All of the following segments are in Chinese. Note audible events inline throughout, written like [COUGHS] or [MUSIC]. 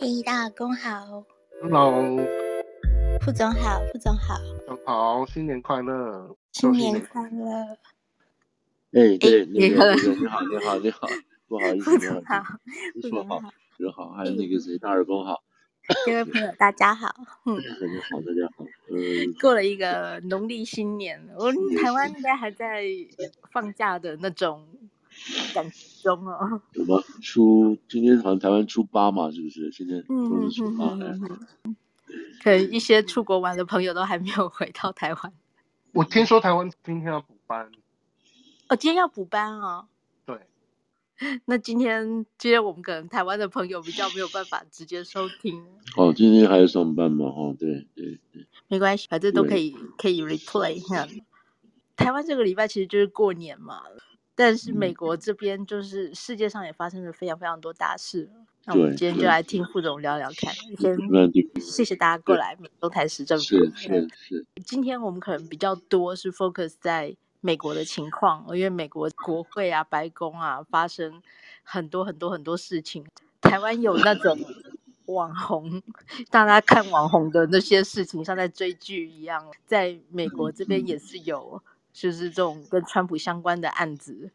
嘿，大老公好。Hello，副总好，副总好。总好，新年快乐！新年快乐！哎，对，那个，你好，你好，你好，不好意思，[LAUGHS] 副总好，你说好，说好，还有那个谁，大耳公好。各位朋友，大家好。嗯，大家好，大家好。嗯，过了一个农历新年，我们台湾应该还在放假的那种。感中哦，有吗？初今天好像台湾初八嘛，是不是？现在都是初八。[LAUGHS] 可能一些出国玩的朋友都还没有回到台湾。我听说台湾今天要补班。哦，今天要补班哦。对。[LAUGHS] 那今天，今天我们可能台湾的朋友比较没有办法直接收听。哦，今天还要上班嘛？哦，对对对。没关系，反正都可以可以 replay 一下。台湾这个礼拜其实就是过年嘛。但是美国这边就是世界上也发生了非常非常多大事，那我们今天就来听副总聊聊看。先谢谢大家过来东台时政府。是是是。今天我们可能比较多是 focus 在美国的情况，因为美国国会啊、白宫啊发生很多很多很多事情。台湾有那种网红，大家看网红的那些事情，像在追剧一样，在美国这边也是有。就是这种跟川普相关的案子，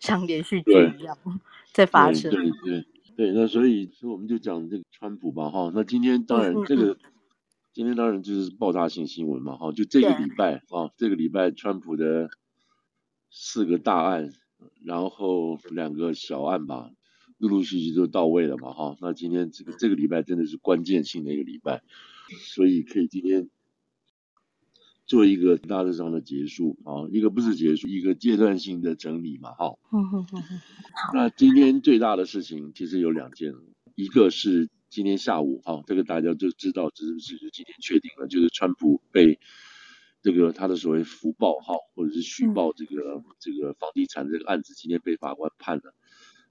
像连续剧一样在发生。对对对，那所以所以我们就讲这个川普吧，哈。那今天当然这个，嗯嗯嗯今天当然就是爆炸性新闻嘛，哈。就这个礼拜啊，这个礼拜川普的四个大案，然后两个小案吧，陆陆续续都到位了嘛，哈。那今天这个这个礼拜真的是关键性的一个礼拜，所以可以今天。做一个大致上的结束啊，一个不是结束，一个阶段性的整理嘛，哈。那今天最大的事情其实有两件，一个是今天下午，哈，这个大家就知道，只是今天确定了，就是川普被这个他的所谓福报哈或者是虚报这个这个房地产这个案子，今天被法官判了，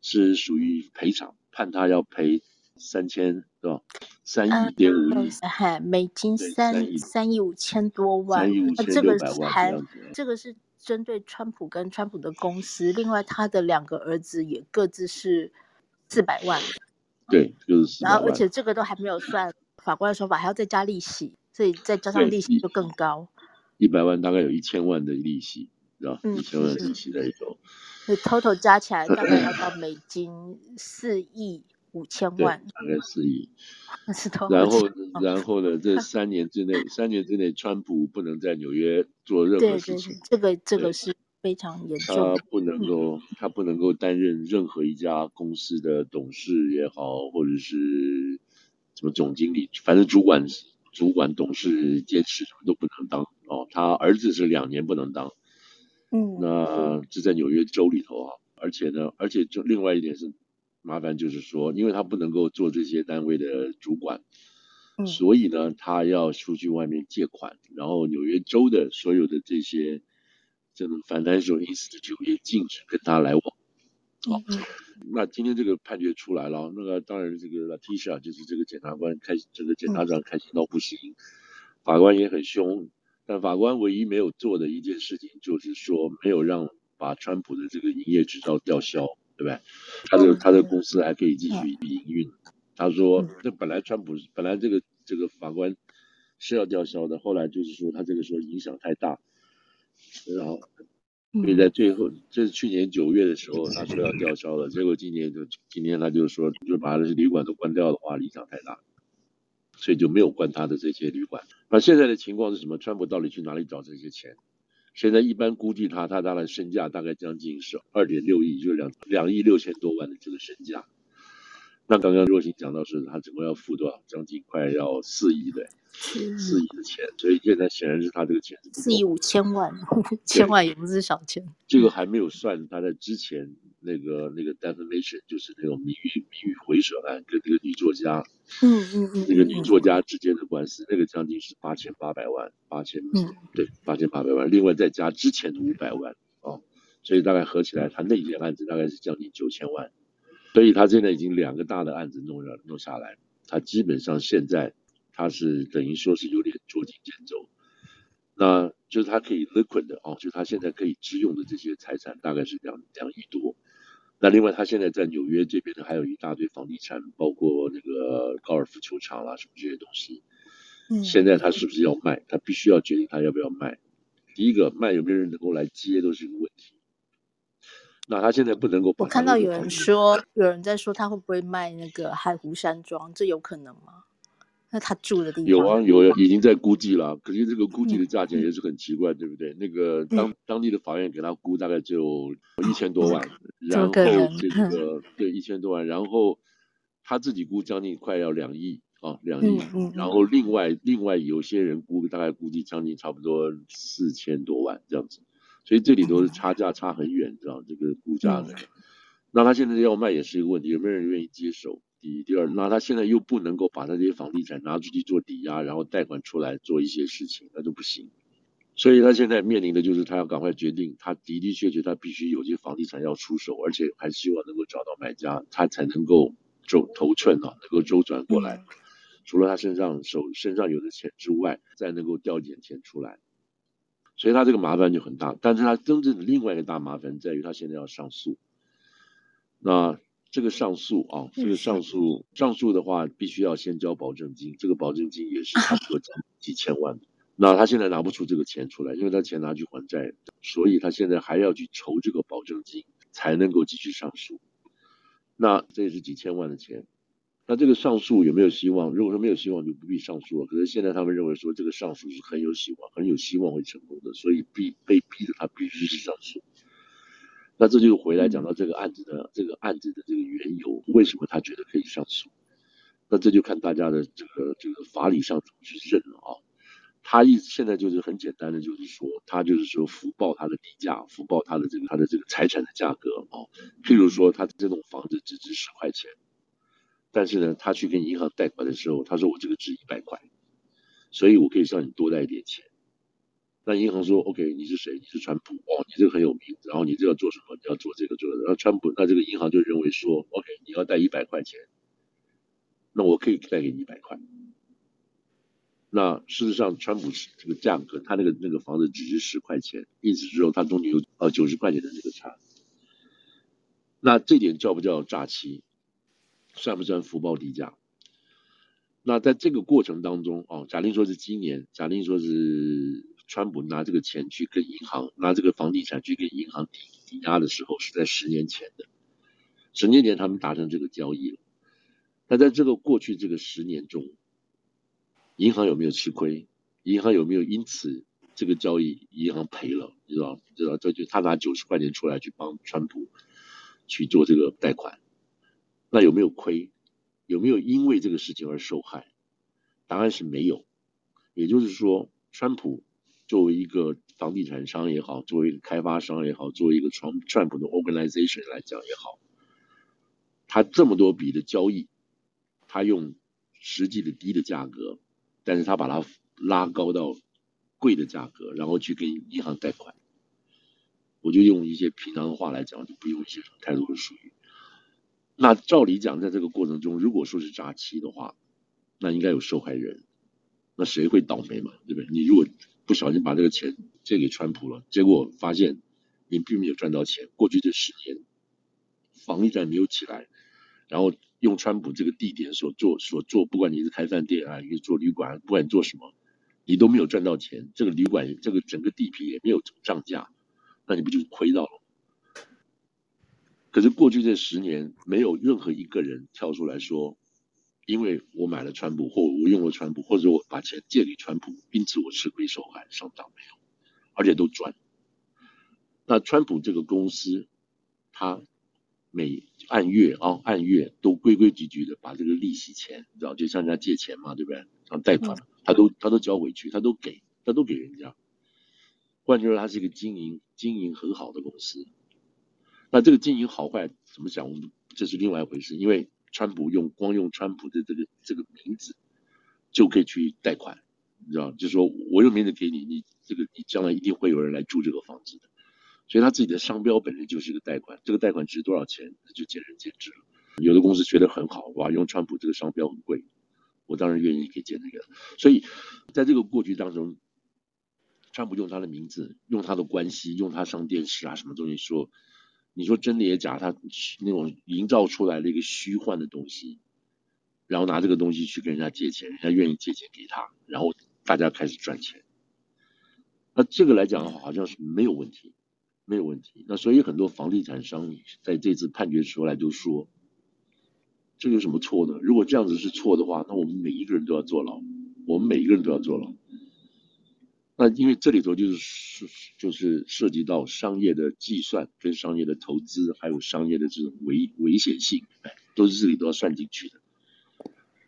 是属于赔偿，判他要赔。三千是吧？三亿点五亿，嗨，美金三三亿。五千多万，那这个还这个是针对川普跟川普的公司，另外他的两个儿子也各自是四百万，对，就是然后而且这个都还没有算，法官的说法还要再加利息，所以再加上利息就更高，一百万大概有一千万的利息，是吧？一千万利息在里头，所以 total 加起来大概要到美金四亿。五千万，大概四亿，[LAUGHS] 然后，然后呢？[LAUGHS] 这三年之内，三年之内，川普不能在纽约做任何事情。对对对，这个这个是非常严重。他不能够，他不能够担任任何一家公司的董事也好，或者是什么总经理，反正主管、主管、董事、监事什么都不能当哦。他儿子是两年不能当，嗯，那这在纽约州里头啊。而且呢，而且就另外一点是。麻烦就是说，因为他不能够做这些单位的主管，嗯、所以呢，他要出去外面借款，然后纽约州的所有的这些这种 financial institute 也禁止跟他来往。好、嗯哦，那今天这个判决出来了，那个当然这个 Latisha 就是这个检察官开，这个检察长开心到不行，嗯、法官也很凶，但法官唯一没有做的一件事情就是说，没有让把川普的这个营业执照吊销。对不对？他的他的公司还可以继续营运。他说，这本来川普本来这个这个法官是要吊销的，后来就是说他这个时候影响太大，然后所以在最后，这是去年九月的时候他说要吊销了，结果今年就今年他就说，就把这些旅馆都关掉的话，影响太大，所以就没有关他的这些旅馆。那现在的情况是什么？川普到底去哪里找这些钱？现在一般估计他，他大概身价大概将近是二点六亿，就是两两亿六千多万的这个身价。那刚刚若星讲到是，他总共要付多少？将近快要四亿的，四亿的钱。所以现在显然是他这个钱是四亿五千万，千万也不是小钱。这个还没有算他在之前。那个那个 defamation 就是那种名誉名誉毁损案，跟那个女作家，嗯嗯嗯，那个女作家之间的官司，那个将近是八千八百万，八千，嗯，对，八千八百万，另外再加之前的五百万，哦，所以大概合起来，他那件案子大概是将近九千万，所以他现在已经两个大的案子弄了弄下来，他基本上现在他是等于说是有点捉襟见肘，那就是他可以 liquid 的哦，就他现在可以支用的这些财产大概是两两亿多。那另外，他现在在纽约这边呢，还有一大堆房地产，包括那个高尔夫球场啦、啊，什么这些东西。嗯。现在他是不是要卖？他必须要决定他要不要卖。第一个，卖有没有人能够来接，都是一个问题。那他现在不能够。我看到有人说，有人在说他会不会卖那个海湖山庄，这有可能吗？那他住的地方有啊，有啊，已经在估计了。可是这个估计的价钱也是很奇怪，嗯、对不对？那个当、嗯、当地的法院给他估大概就一千多万，嗯、然后这 [LAUGHS] 个对一千多万，然后他自己估将近快要两亿啊，两亿。然后另外另外有些人估大概估计将近差不多四千多万这样子，所以这里头是差价差很远，知道这个估价的。嗯、那他现在要卖也是一个问题，有没有人愿意接手？第一、第二，那他现在又不能够把他这些房地产拿出去做抵押，然后贷款出来做一些事情，那就不行。所以他现在面临的就是他要赶快决定，他的的确确他必须有些房地产要出手，而且还希望能够找到买家，他才能够周头寸啊，能够周转过来。除了他身上手身上有的钱之外，再能够调一点钱出来。所以他这个麻烦就很大，但是他真正的另外一个大麻烦在于他现在要上诉。那。这个上诉啊，这个上诉上诉的话，必须要先交保证金，这个保证金也是差不多几千万。那他现在拿不出这个钱出来，因为他钱拿去还债，所以他现在还要去筹这个保证金，才能够继续上诉。那这也是几千万的钱。那这个上诉有没有希望？如果说没有希望，就不必上诉了。可是现在他们认为说这个上诉是很有希望，很有希望会成功的，所以逼被逼着他必须去上诉。那这就回来讲到这个案子的这个案子的这个缘由，为什么他觉得可以上诉？那这就看大家的这个这个法理上怎么去认了啊。他一现在就是很简单的，就是说他就是说福报他的底价，福报他的这个他的这个财产的价格啊。譬如说他这栋房子只值十块钱，但是呢，他去跟银行贷款的时候，他说我这个值一百块，所以我可以向你多贷一点钱。那银行说：“OK，你是谁？你是川普哦，你这个很有名。然后你这要做什么？你要做这个做这个。然后川普，那这个银行就认为说：OK，你要贷一百块钱，那我可以贷给你一百块。那事实上，川普这个价格，他那个那个房子只值十块钱，意思是说他中间有呃九十块钱的这个差。那这点叫不叫诈欺？算不算福报低价？那在这个过程当中哦，假定说是今年，假定说是。”川普拿这个钱去跟银行拿这个房地产去跟银行抵抵押的时候，是在十年前的。十年前他们达成这个交易了。那在这个过去这个十年中，银行有没有吃亏？银行有没有因此这个交易银行赔了？你知道？知道？这就他拿九十块钱出来去帮川普去做这个贷款，那有没有亏？有没有因为这个事情而受害？答案是没有。也就是说，川普。作为一个房地产商也好，作为一个开发商也好，作为一个川川普的 organization 来讲也好，他这么多笔的交易，他用实际的低的价格，但是他把它拉高到贵的价格，然后去给银行贷款。我就用一些平常的话来讲，就不用一些太多的术语。那照理讲，在这个过程中，如果说是诈欺的话，那应该有受害人，那谁会倒霉嘛？对不对？你如果不小心把这个钱借给川普了，结果发现你并没有赚到钱。过去这十年，防疫战没有起来，然后用川普这个地点所做所做，不管你是开饭店啊，你是做旅馆，不管你做什么，你都没有赚到钱。这个旅馆，这个整个地皮也没有涨价，那你不就亏到了？可是过去这十年，没有任何一个人跳出来说。因为我买了川普，或我用了川普，或者我把钱借给川普，因此我吃亏受害，上当没有，而且都赚。那川普这个公司，他每按月啊按月都规规矩矩的把这个利息钱，你知道，就向人家借钱嘛，对不对？像贷款，他都他都交回去，他都给，他都给人家。换句话说，他是一个经营经营很好的公司。那这个经营好坏怎么讲？这是另外一回事，因为。川普用光用川普的这个这个名字就可以去贷款，你知道，就是说我用名字给你，你这个你将来一定会有人来住这个房子的，所以他自己的商标本身就是一个贷款，这个贷款值多少钱，那就见仁见智了。有的公司觉得很好，哇，用川普这个商标很贵，我当然愿意给借那个。所以在这个过去当中，川普用他的名字，用他的关系，用他上电视啊什么东西说。你说真的也假，他那种营造出来的一个虚幻的东西，然后拿这个东西去跟人家借钱，人家愿意借钱给他，然后大家开始赚钱。那这个来讲的话，好像是没有问题，没有问题。那所以很多房地产商在这次判决出来就说，这有什么错呢？如果这样子是错的话，那我们每一个人都要坐牢，我们每一个人都要坐牢。那因为这里头就是是就是涉及到商业的计算跟商业的投资，还有商业的这种危危险性，哎，都是这里都要算进去的。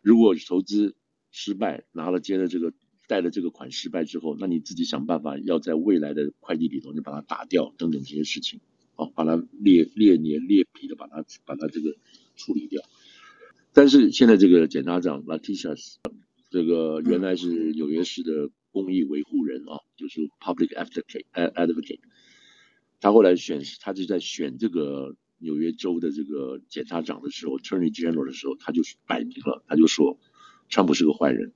如果投资失败，拿了接了这个。贷了这个款失败之后，那你自己想办法要在未来的会计里头，你把它打掉等等这些事情，哦，把它裂裂年裂皮的把它把它这个处理掉。但是现在这个检察长 Letitia 这个原来是纽约市的公益维护人啊，就是 Public Advocate Advocate，他后来选他就在选这个纽约州的这个检察长的时候，Attorney General 的时候，他就摆明了，他就说，川普是个坏人。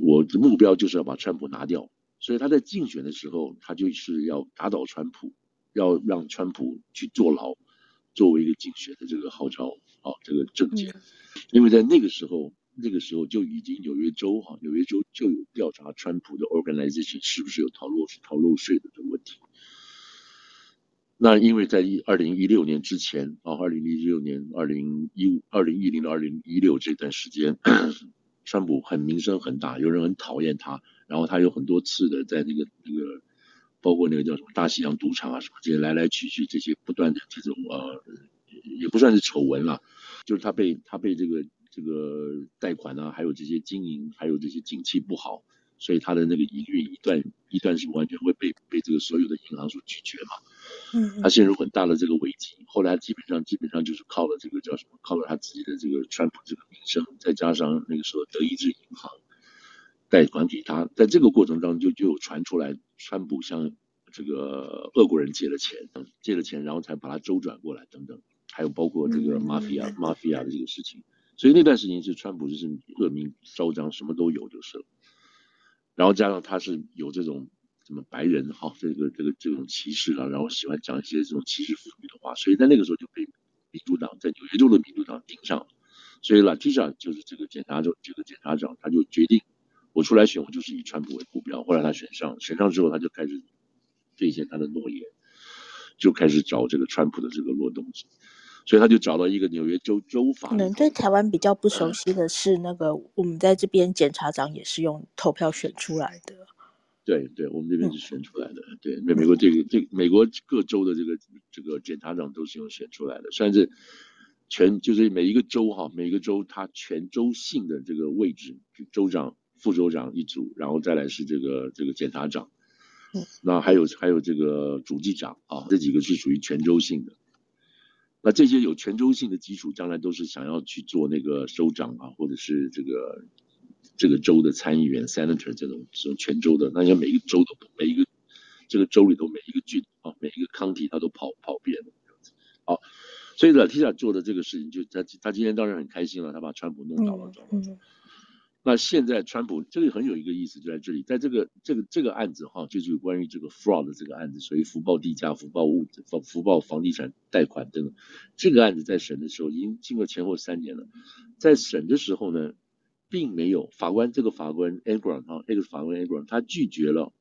我的目标就是要把川普拿掉，所以他在竞选的时候，他就是要打倒川普，要让川普去坐牢，作为一个竞选的这个号召啊，这个政见。因为在那个时候，那个时候就已经纽约州哈，纽约州就有调查川普的 organization 是不是有逃漏逃漏税的这个问题。那因为在一二零一六年之前啊，二零一六年、二零一五、二零一零到二零一六这段时间。[CLEARS THROAT] 川普很名声很大，有人很讨厌他，然后他有很多次的在那个那个，包括那个叫什么大西洋赌场啊什么这些来来去去这些不断的这种呃，也不算是丑闻了，就是他被他被这个这个贷款啊，还有这些经营，还有这些景气不好。所以他的那个营运一段一段是完全会被被这个所有的银行所拒绝嘛，嗯，他陷入很大的这个危机。后来基本上基本上就是靠了这个叫什么，靠了他自己的这个川普这个名声，再加上那个时候德意志银行贷款给他，在这个过程当中就就有传出来，川普向这个俄国人借了钱，借了钱然后才把他周转过来等等，还有包括这个 mafia mafia 的这个事情。所以那段时间是川普就是恶名昭彰，什么都有就是了。然后加上他是有这种什么白人哈，这个这个这种歧视啊，然后喜欢讲一些这种歧视妇女的话，所以在那个时候就被民主党在纽约州的民主党盯上了。所以 Letitia 就是这个检察长，这个检察长他就决定，我出来选，我就是以川普为目标。后来他选上，选上之后他就开始兑现他的诺言，就开始找这个川普的这个落洞。所以他就找到一个纽约州州法。可能对台湾比较不熟悉的是，那个我们在这边检察长也是用投票选出来的。对对，我们这边是选出来的。嗯、对，美美国这个这美国各州的这个这个检察长都是用选出来的，算是全就是每一个州哈，每一个州它全州性的这个位置，州长、副州长一组，然后再来是这个这个检察长。嗯。那还有还有这个主计长啊，这几个是属于全州性的。那这些有全州性的基础，将来都是想要去做那个州长啊，或者是这个这个州的参议员 （senator） 这种这种全州的，那像每一个州都每一个这个州里头每一个郡啊，每一个 county 他都跑跑遍了这样子。好，所以 Letitia 做的这个事情，就他他今天当然很开心了，他把川普弄倒了，嗯嗯那现在川普这个很有一个意思，就在这里，在这个这个这个案子哈，就是关于这个 fraud 的这个案子，所以福报地价、福报物、福福报房地产贷款等等，这个案子在审的时候已经经过前后三年了，在审的时候呢，并没有法官这个法官 a n g r o n 哈，那个法官 a n g r o n 他拒绝了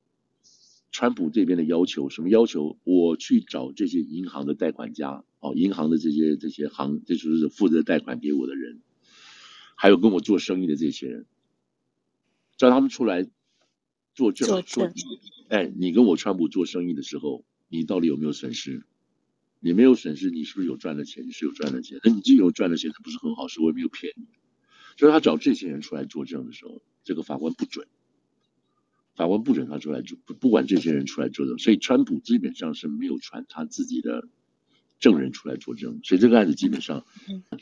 川普这边的要求，什么要求？我去找这些银行的贷款家哦，银行的这些这些行，这就是负责贷款给我的人。还有跟我做生意的这些人，叫他们出来作证，作证哎，你跟我川普做生意的时候，你到底有没有损失？你没有损失，你是不是有赚了钱？你是有赚了钱，那你既有赚了钱，那不是很好是？我也没有骗你。所以他找这些人出来作证的时候，这个法官不准，法官不准他出来作，不管这些人出来作证，所以川普基本上是没有传他自己的。证人出来作证，所以这个案子基本上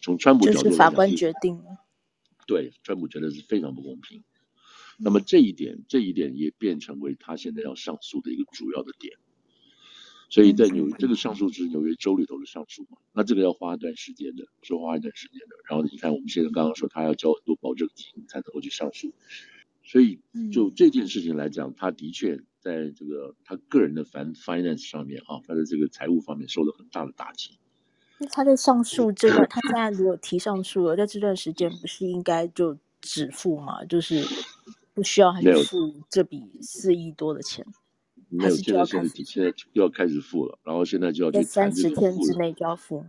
从川普角度来讲，就是法官决定了。对，川普觉得是非常不公平。那么这一点，这一点也变成为他现在要上诉的一个主要的点。所以在纽这个上诉是纽约州里头的上诉嘛，那这个要花一段时间的，是花一段时间的。然后你看，我们现在刚刚说他要交很多保证金才能够去上诉，所以就这件事情来讲，他的确在这个他个人的 finance 上面啊，他的这个财务方面受了很大的打击。那他在上诉这个，他现在如果提上诉了，在这段时间不是应该就止付吗？就是不需要还是付这笔四亿多的钱？没有，现在现在现在又要开始付了，然后现在就要去三十天之内就要付。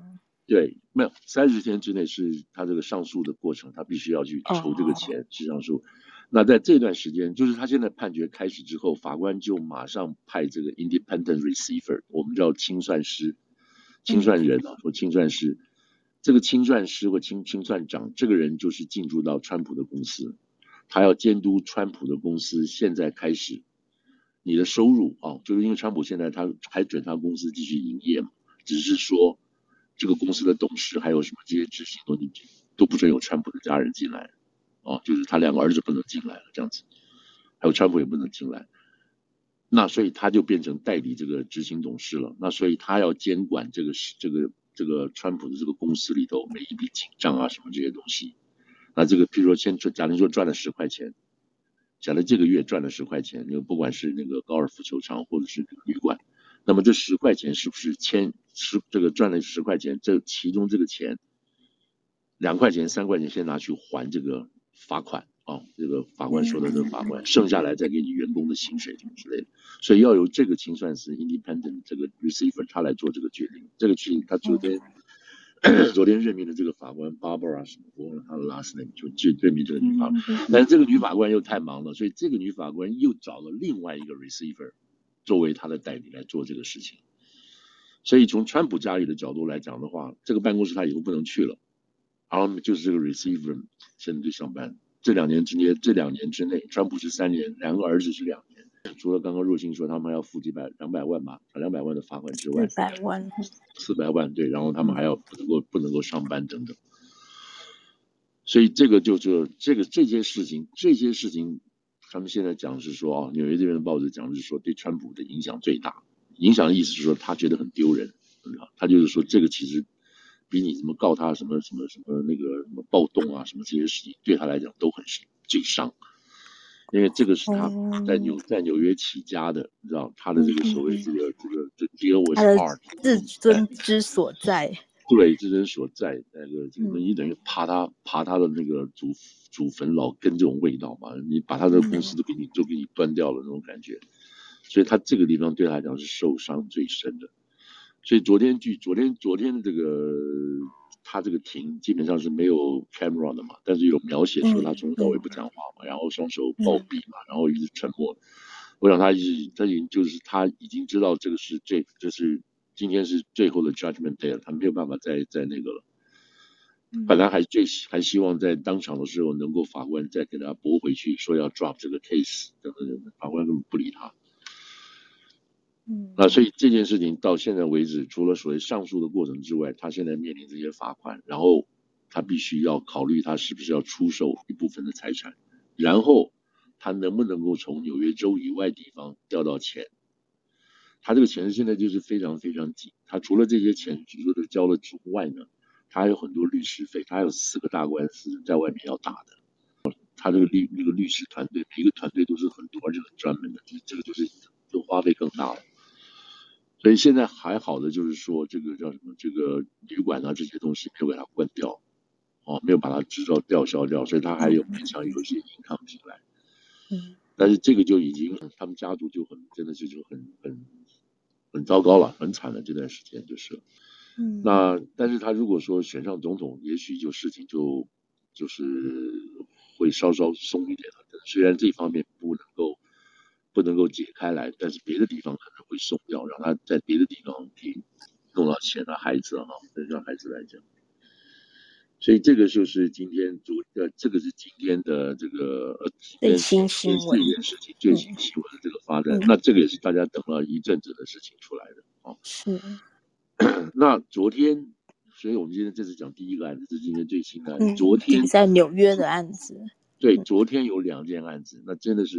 对，没有三十天之内是他这个上诉的过程，他必须要去筹这个钱去上诉。那在这段时间，就是他现在判决开始之后，法官就马上派这个 independent receiver，我们叫清算师、清算人啊，或清算师。这个清算师或清清算长，这个人就是进驻到川普的公司，他要监督川普的公司现在开始你的收入啊，就是因为川普现在他还准他公司继续营业嘛，只是说。这个公司的董事还有什么这些执行都进去，都不准有川普的家人进来，哦，就是他两个儿子不能进来了这样子，还有川普也不能进来，那所以他就变成代理这个执行董事了，那所以他要监管这个这个这个川普的这个公司里头每一笔进账啊什么这些东西，那这个譬如说先假如说赚了十块钱，假如这个月赚了十块钱，那个不管是那个高尔夫球场或者是旅馆。那么这十块钱是不是欠十这个赚了十块钱？这其中这个钱，两块钱、三块钱先拿去还这个罚款啊，这个法官说的这个法官，剩下来再给你员工的薪水什么之类的。所以要由这个清算师 independent 这个 receiver 他来做这个决定。这个决定他昨天 [COUGHS] 昨天任命的这个法官 Barbara 什么，我忘了他的 last name 就就任命这个女法官，但是这个女法官又太忙了，所以这个女法官又找了另外一个 receiver。作为她的代理来做这个事情，所以从川普家里的角度来讲的话，这个办公室他以后不能去了，然后就是这个 receiver 现在就上班。这两年之内，这两年之内，川普是三年，两个儿子是两年。除了刚刚若星说他们要付几百两百万吧，两百万的罚款之外，四百万，四百万对，然后他们还要不能够不能够上班等等。所以这个就是这个这些事情，这些事情。他们现在讲是说啊，纽约这边的报纸讲是说对川普的影响最大，影响的意思是说他觉得很丢人，他就是说这个其实比你什么告他什么什么什么那个什么暴动啊什么这些事情对他来讲都很最伤，因为这个是他在纽在纽约起家的，你知道他的这个所谓这个这个这 deal with art 自尊之所在。对，自尊所在，那个这个你等于爬他爬他的那个祖祖坟老根这种味道嘛，你把他的公司都给你都给你端掉了那种感觉，所以他这个地方对他来讲是受伤最深的。所以昨天据昨天昨天的这个他这个庭基本上是没有 camera 的嘛，但是有描写说他从头到尾不讲话嘛，然后双手抱臂嘛，然后一直沉默。我想他已他已经就是他已经知道这个是这这是。今天是最后的 judgment day 了，他没有办法再再那个了。本来还最还希望在当场的时候能够法官再给他驳回去，说要 drop 这个 case 等等等等，法官根本不理他。嗯，那所以这件事情到现在为止，除了所谓上诉的过程之外，他现在面临这些罚款，然后他必须要考虑他是不是要出售一部分的财产，然后他能不能够从纽约州以外地方调到钱。他这个钱现在就是非常非常紧，他除了这些钱据说都交了之外呢，他还有很多律师费，他还有四个大官司在外面要打的。他这个律那个律师团队，每一个团队都是很多，而且很专门的，这这个就是就花费更大了。所以现在还好的就是说，这个叫什么，这个旅馆啊这些东西没有给他关掉，哦，没有把它制造吊销掉，所以他还有勉强有一些 income 进来。嗯，但是这个就已经他们家族就很真的是就很很。很糟糕了，很惨了，这段时间就是，嗯，那但是他如果说选上总统，也许就事情就就是会稍稍松一点了。虽然这方面不能够不能够解开来，但是别的地方可能会松掉，让他在别的地方可以弄到钱啊，孩子啊，让孩子来讲。所以这个就是今天昨呃，这个是今天的这个呃最新新闻，这件事情最新新闻的这个发展，嗯、那这个也是大家等了一阵子的事情出来的啊。是。那昨天，所以我们今天这次讲第一个案子，是今天最新的案子。嗯、昨天在纽约的案子。对，昨天有两件案子，那真的是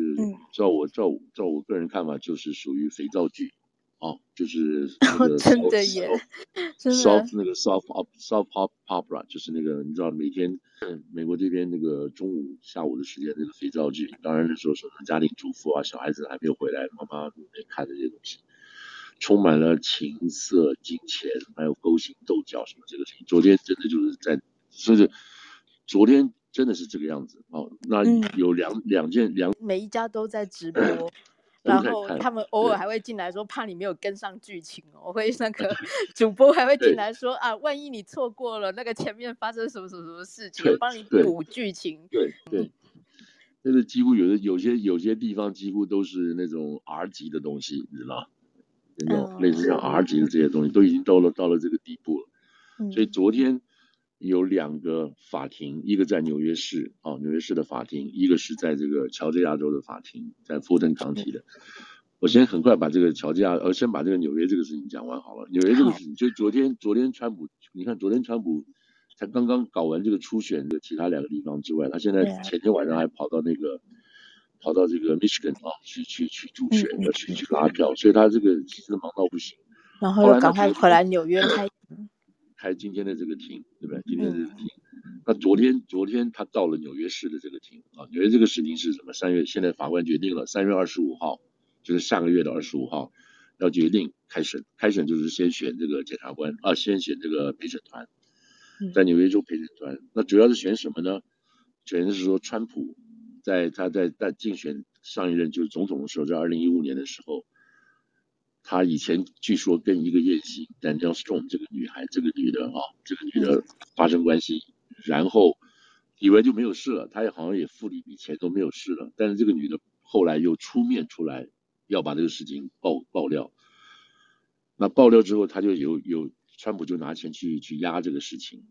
照我照照我个人看法，就是属于肥皂剧哦，就是 [LAUGHS] 那个 South, 真的耶，真的 South 那个 Pop South Pop Opera 就是那个你知道每天美国这边那个中午下午的时间那个肥皂剧，当然那时候说家庭主妇啊，小孩子还没有回来，妈妈没看这些东西，充满了情色、金钱，还有勾心斗角什么这个事情。昨天真的就是在，甚至昨天真的是这个样子哦。那有两、嗯、两件两，每一家都在直播。[LAUGHS] 然后他们偶尔还会进来说，怕你没有跟上剧情哦，我会那个 [LAUGHS] 主播还会进来说啊，万一你错过了那个前面发生什么什么什么事情，帮你补剧情。对对，那个几乎有的有些有些地方几乎都是那种 R 级的东西，你知道，那种类似像 R 级的这些东西都已经到了到了这个地步了，所以昨天。有两个法庭，一个在纽约市，哦，纽约市的法庭，一个是在这个乔治亚州的法庭，在富登康体的。我先很快把这个乔治亚，呃，先把这个纽约这个事情讲完好了。纽约这个事情，就昨天，昨天川普，你看昨天川普才刚刚搞完这个初选的其他两个地方之外，他现在前天晚上还跑到那个，跑到这个 Michigan 啊，去去去助选，要去去拉票，所以他这个其实忙到不行。然后又赶快回来纽约开。开今天的这个庭，对不对？今天的这个庭，那昨天昨天他到了纽约市的这个庭啊，纽约这个事情是什么？三月，现在法官决定了，三月二十五号，就是下个月的二十五号，要决定开审。开审就是先选这个检察官啊，先选这个陪审团，在纽约州陪审团。那主要是选什么呢？选的是说，川普在他在在竞选上一任就是总统的时候，在二零一五年的时候。他以前据说跟一个艳星 Danielle Stone 这个女孩，这个女的啊，这个女的发生关系，然后以为就没有事了，他也好像也付了一笔钱都没有事了，但是这个女的后来又出面出来要把这个事情爆爆料，那爆料之后，他就有有川普就拿钱去去压这个事情，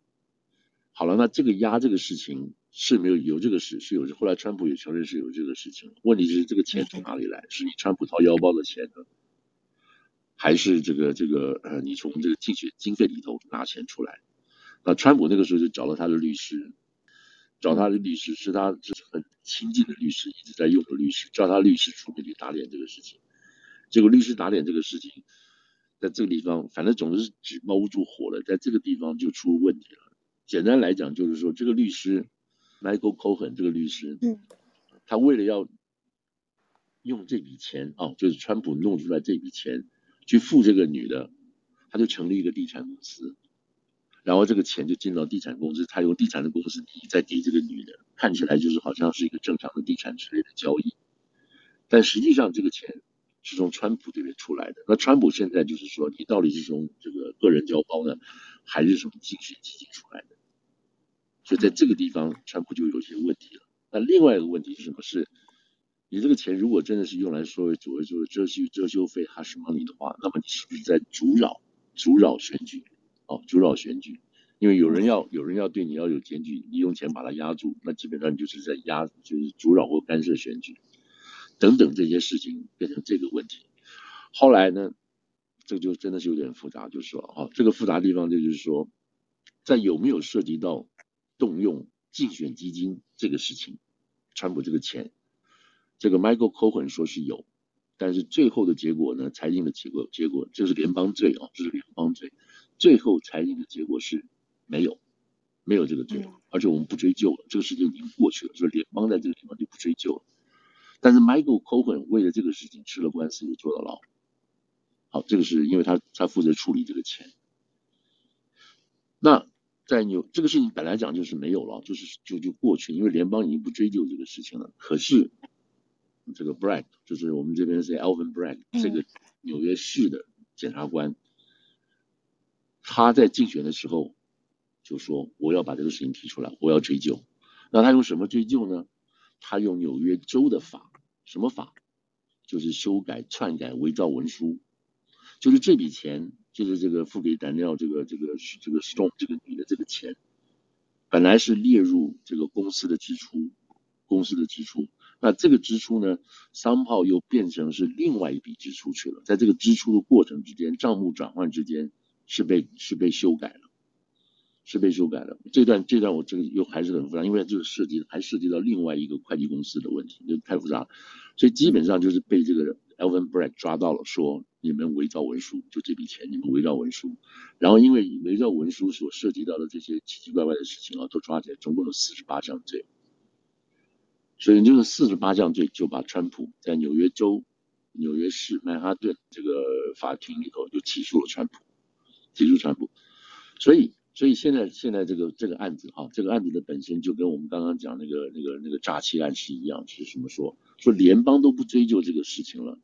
好了，那这个压这个事情是没有有这个事是有，后来川普也承认是有这个事情，问题是这个钱从哪里来？是你川普掏腰包的钱呢？还是这个这个呃，你从这个竞选经费里头拿钱出来。那川普那个时候就找了他的律师，找他的律师是他就是很亲近的律师，一直在用的律师，叫他律师出面去打脸这个事情。结果律师打脸这个事情，在这个地方，反正总是纸包不住火了，在这个地方就出问题了。简单来讲，就是说这个律师 Michael Cohen 这个律师，嗯，他为了要用这笔钱啊，就是川普弄出来这笔钱。去付这个女的，他就成立一个地产公司，然后这个钱就进到地产公司，他用地产的公司底再给这个女的，看起来就是好像是一个正常的地产之类的交易，但实际上这个钱是从川普这边出来的。那川普现在就是说，你到底是从这个个人交包呢，还是从竞选基金出来的？所以在这个地方，川普就有些问题了。那另外一个问题是什么？是。你这个钱如果真的是用来作为作为作为遮羞遮羞费还是 money 的话，那么你是不是在阻扰阻扰选举？哦，阻扰选举，因为有人要有人要对你要有检举，你用钱把它压住，那基本上你就是在压，就是阻扰或干涉选举，等等这些事情变成这个问题。后来呢，这就真的是有点复杂，就是说，哦，这个复杂地方就是说，在有没有涉及到动用竞选基金这个事情，川普这个钱。这个 Michael Cohen 说是有，但是最后的结果呢？裁定的结果，结果这是联邦罪啊，这是联邦罪。最后裁定的结果是没有，没有这个罪，而且我们不追究了，这个事情已经过去了，就是联邦在这个地方就不追究了。但是 Michael Cohen 为了这个事情吃了官司，也坐了牢。好，这个是因为他他负责处理这个钱。那在纽这个事情本来讲就是没有了，就是就就过去，因为联邦已经不追究这个事情了。可是。这个 Bragg 就是我们这边是 Alvin Bragg，这个纽约市的检察官，他在竞选的时候就说：“我要把这个事情提出来，我要追究。”那他用什么追究呢？他用纽约州的法，什么法？就是修改、篡改、伪造文书，就是这笔钱，就是这个付给 Danielle 这个这个这个 Stone 这个女的这个钱，本来是列入这个公司的支出，公司的支出。那这个支出呢，商炮又变成是另外一笔支出去了。在这个支出的过程之间，账目转换之间是被是被修改了，是被修改了。这段这段我这个又还是很复杂，因为这个涉及还涉及到另外一个会计公司的问题，就太复杂了。所以基本上就是被这个 Alvin Bragg 抓到了，说你们伪造文书，就这笔钱你们伪造文书，然后因为伪造文书所涉及到的这些奇奇怪怪的事情啊，都抓起来，总共有四十八项罪。所以就是四十八项罪就把川普在纽约州纽约市曼哈顿这个法庭里头就起诉了川普，起诉川普。所以所以现在现在这个这个案子哈，这个案子的本身就跟我们刚刚讲那个那个那个诈欺案是一样，是什么说说联邦都不追究这个事情了。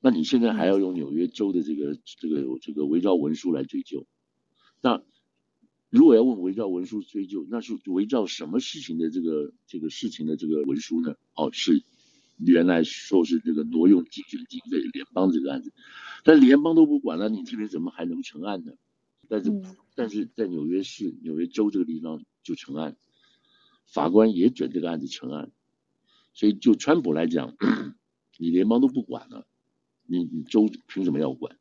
那你现在还要用纽约州的这个这个这个伪造文书来追究？那如果要问伪造文书追究，那是伪造什么事情的这个这个事情的这个文书呢？哦，是原来说是这个挪用竞选经费联邦这个案子，但联邦都不管了，你这边怎么还能成案呢？但是但是在纽约市纽约州这个地方就成案，法官也准这个案子成案，所以就川普来讲，你联邦都不管了。你你州凭什么要管？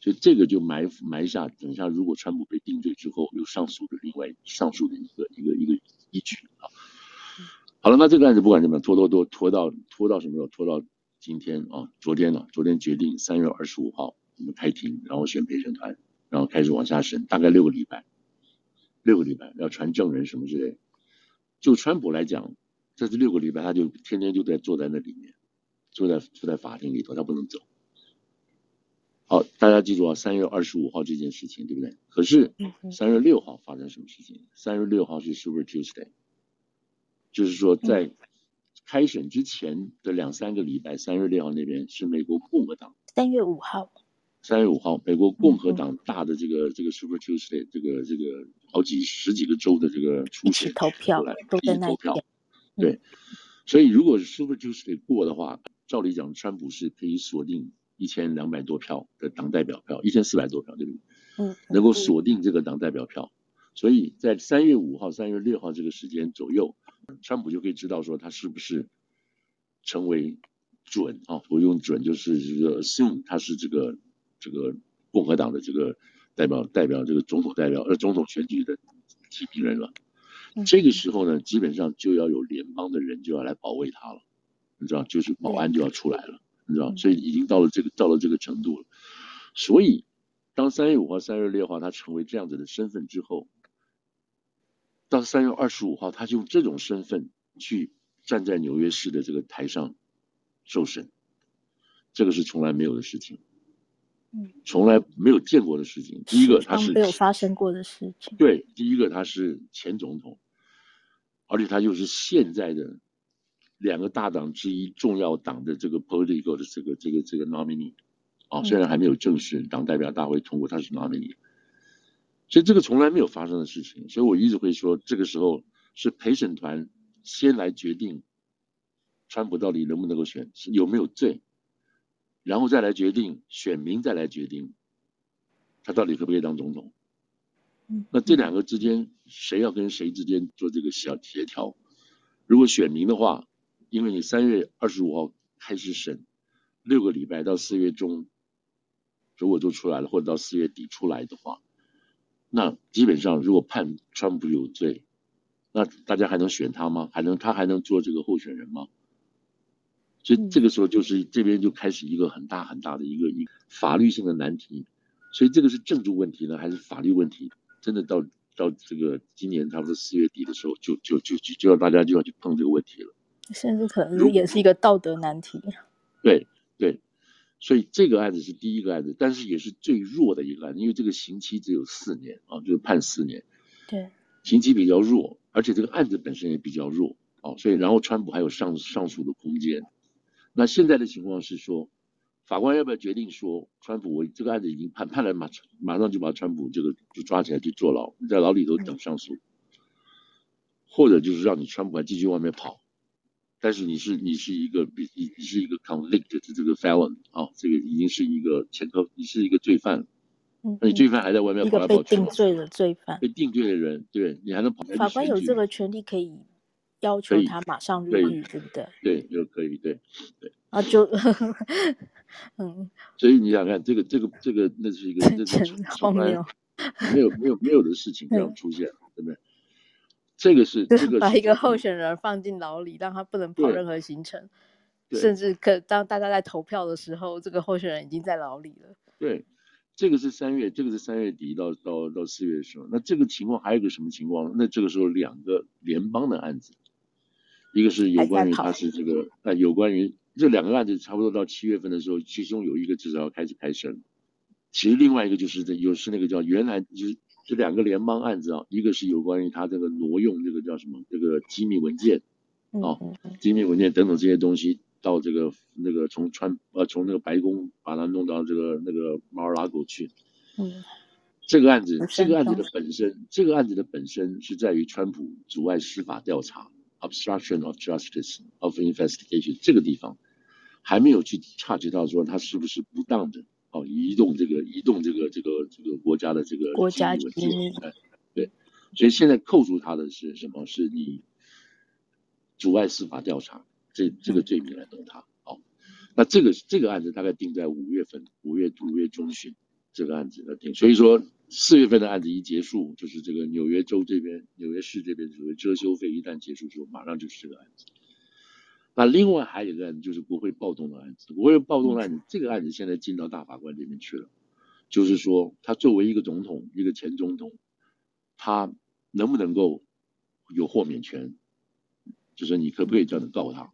所以这个就埋埋下，等一下如果川普被定罪之后有上诉的另外上诉的一个一个一个依据啊。好了，那这个案子不管怎么样，拖拖拖拖到拖到什么时候？拖到今天啊，昨天了，昨天决定三月二十五号我们开庭，然后选陪审团，然后开始往下审，大概六个礼拜，六个礼拜要传证人什么之类。就川普来讲，这是六个礼拜，他就天天就在坐在那里面，坐在坐在法庭里头，他不能走。好，大家记住啊，三月二十五号这件事情，对不对？可是三月六号发生什么事情？三月六号是 Super Tuesday，就是说在开审之前的两三个礼拜，三月六号那边是美国共和党。三月五号。三月五号，美国共和党大的这个这个 Super Tuesday，这个这个好几十几个州的这个初选投票都在那边。对，所以如果是 Super Tuesday 过的话，照理讲，川普是可以锁定。一千两百多票的党代表票，一千四百多票，对不对？嗯，能够锁定这个党代表票，所以在三月五号、三月六号这个时间左右，川普就可以知道说他是不是成为准啊？不用准就是这个 assume 他是这个这个共和党的这个代表代表这个总统代表呃总统选举的提名人了。这个时候呢，基本上就要有联邦的人就要来保卫他了，你知道，就是保安就要出来了。你知道，所以已经到了这个到了这个程度了。所以，当三月五号、三月六号他成为这样子的身份之后，到三月二十五号，他就用这种身份去站在纽约市的这个台上受审，这个是从来没有的事情，嗯，从来没有见过的事情。第一个，他是没有发生过的事情。对，第一个他是前总统，而且他又是现在的。两个大党之一重要党的这个 political 的这个这个这个 nominee 啊，虽然还没有正式党代表大会通过他是 nominee，所以这个从来没有发生的事情，所以我一直会说，这个时候是陪审团先来决定川普到底能不能够选，有没有罪，然后再来决定选民再来决定他到底可不可以当总统。那这两个之间谁要跟谁之间做这个小协调？如果选民的话。因为你三月二十五号开始审，六个礼拜到四月中，如果都出来了，或者到四月底出来的话，那基本上如果判川普有罪，那大家还能选他吗？还能他还能做这个候选人吗？所以这个时候就是这边就开始一个很大很大的一个一个法律性的难题。所以这个是政治问题呢，还是法律问题？真的到到这个今年差不多四月底的时候，就就就就就要大家就要去碰这个问题了。甚至可能也是一个道德难题。对对，所以这个案子是第一个案子，但是也是最弱的一个案子，因为这个刑期只有四年啊，就是判四年。对，刑期比较弱，而且这个案子本身也比较弱啊，所以然后川普还有上上诉的空间。那现在的情况是说，法官要不要决定说，川普我这个案子已经判判了，马马上就把川普这个就抓起来去坐牢，你在牢里头等上诉，或者就是让你川普还继续外面跑。但是你是你是一个比你你是一个 convict 的这个 felon 啊，这个已经是一个前科，你是一个罪犯，嗯，那你罪犯还在外面跑来跑去，被定罪的罪犯，被定罪的人，对，你还能跑？法官有这个权利可以要求他马上入狱，对不对？对，就可以，对对。啊，就 [LAUGHS] 嗯，所以你想看这个这个这个，那是一个那是 [LAUGHS] 从来没有没有没有没有的事情这样出现，对不对？这个是这个是把一个候选人放进牢里，让他不能跑任何行程。甚至可当大家在投票的时候，这个候选人已经在牢里了。对，这个是三月，这个是三月底到到到四月的时候。那这个情况还有一个什么情况？那这个时候两个联邦的案子，一个是有关于他是这个，呃，有关于这两个案子，差不多到七月份的时候，其中有一个至少要开始开审。其实另外一个就是这有是那个叫原来就是这两个联邦案子啊，一个是有关于他这个挪用这个叫什么这个机密文件。哦，机密文件等等这些东西到这个那个从川呃从那个白宫把它弄到这个那个马尔拉狗去。嗯，这个案子这个案子的本身这个案子的本身是在于川普阻碍司法调查 obstruction of justice of investigation 这个地方还没有去察觉到说他是不是不当的哦移动这个移动这个这个这个国家的这个国家机密。对，所以现在扣住他的是什么？是你。阻碍司法调查，这这个罪名来弄他。哦，那这个这个案子大概定在五月份，五月五月中旬这个案子来定。所以说四月份的案子一结束，就是这个纽约州这边、纽约市这边所谓遮羞费一旦结束之后，马上就是这个案子。那另外还有一个案子就是国会暴动的案子，国会暴动的案子这个案子现在进到大法官这边去了，就是说他作为一个总统，一个前总统，他能不能够有豁免权？就是你可不可以这样子告他？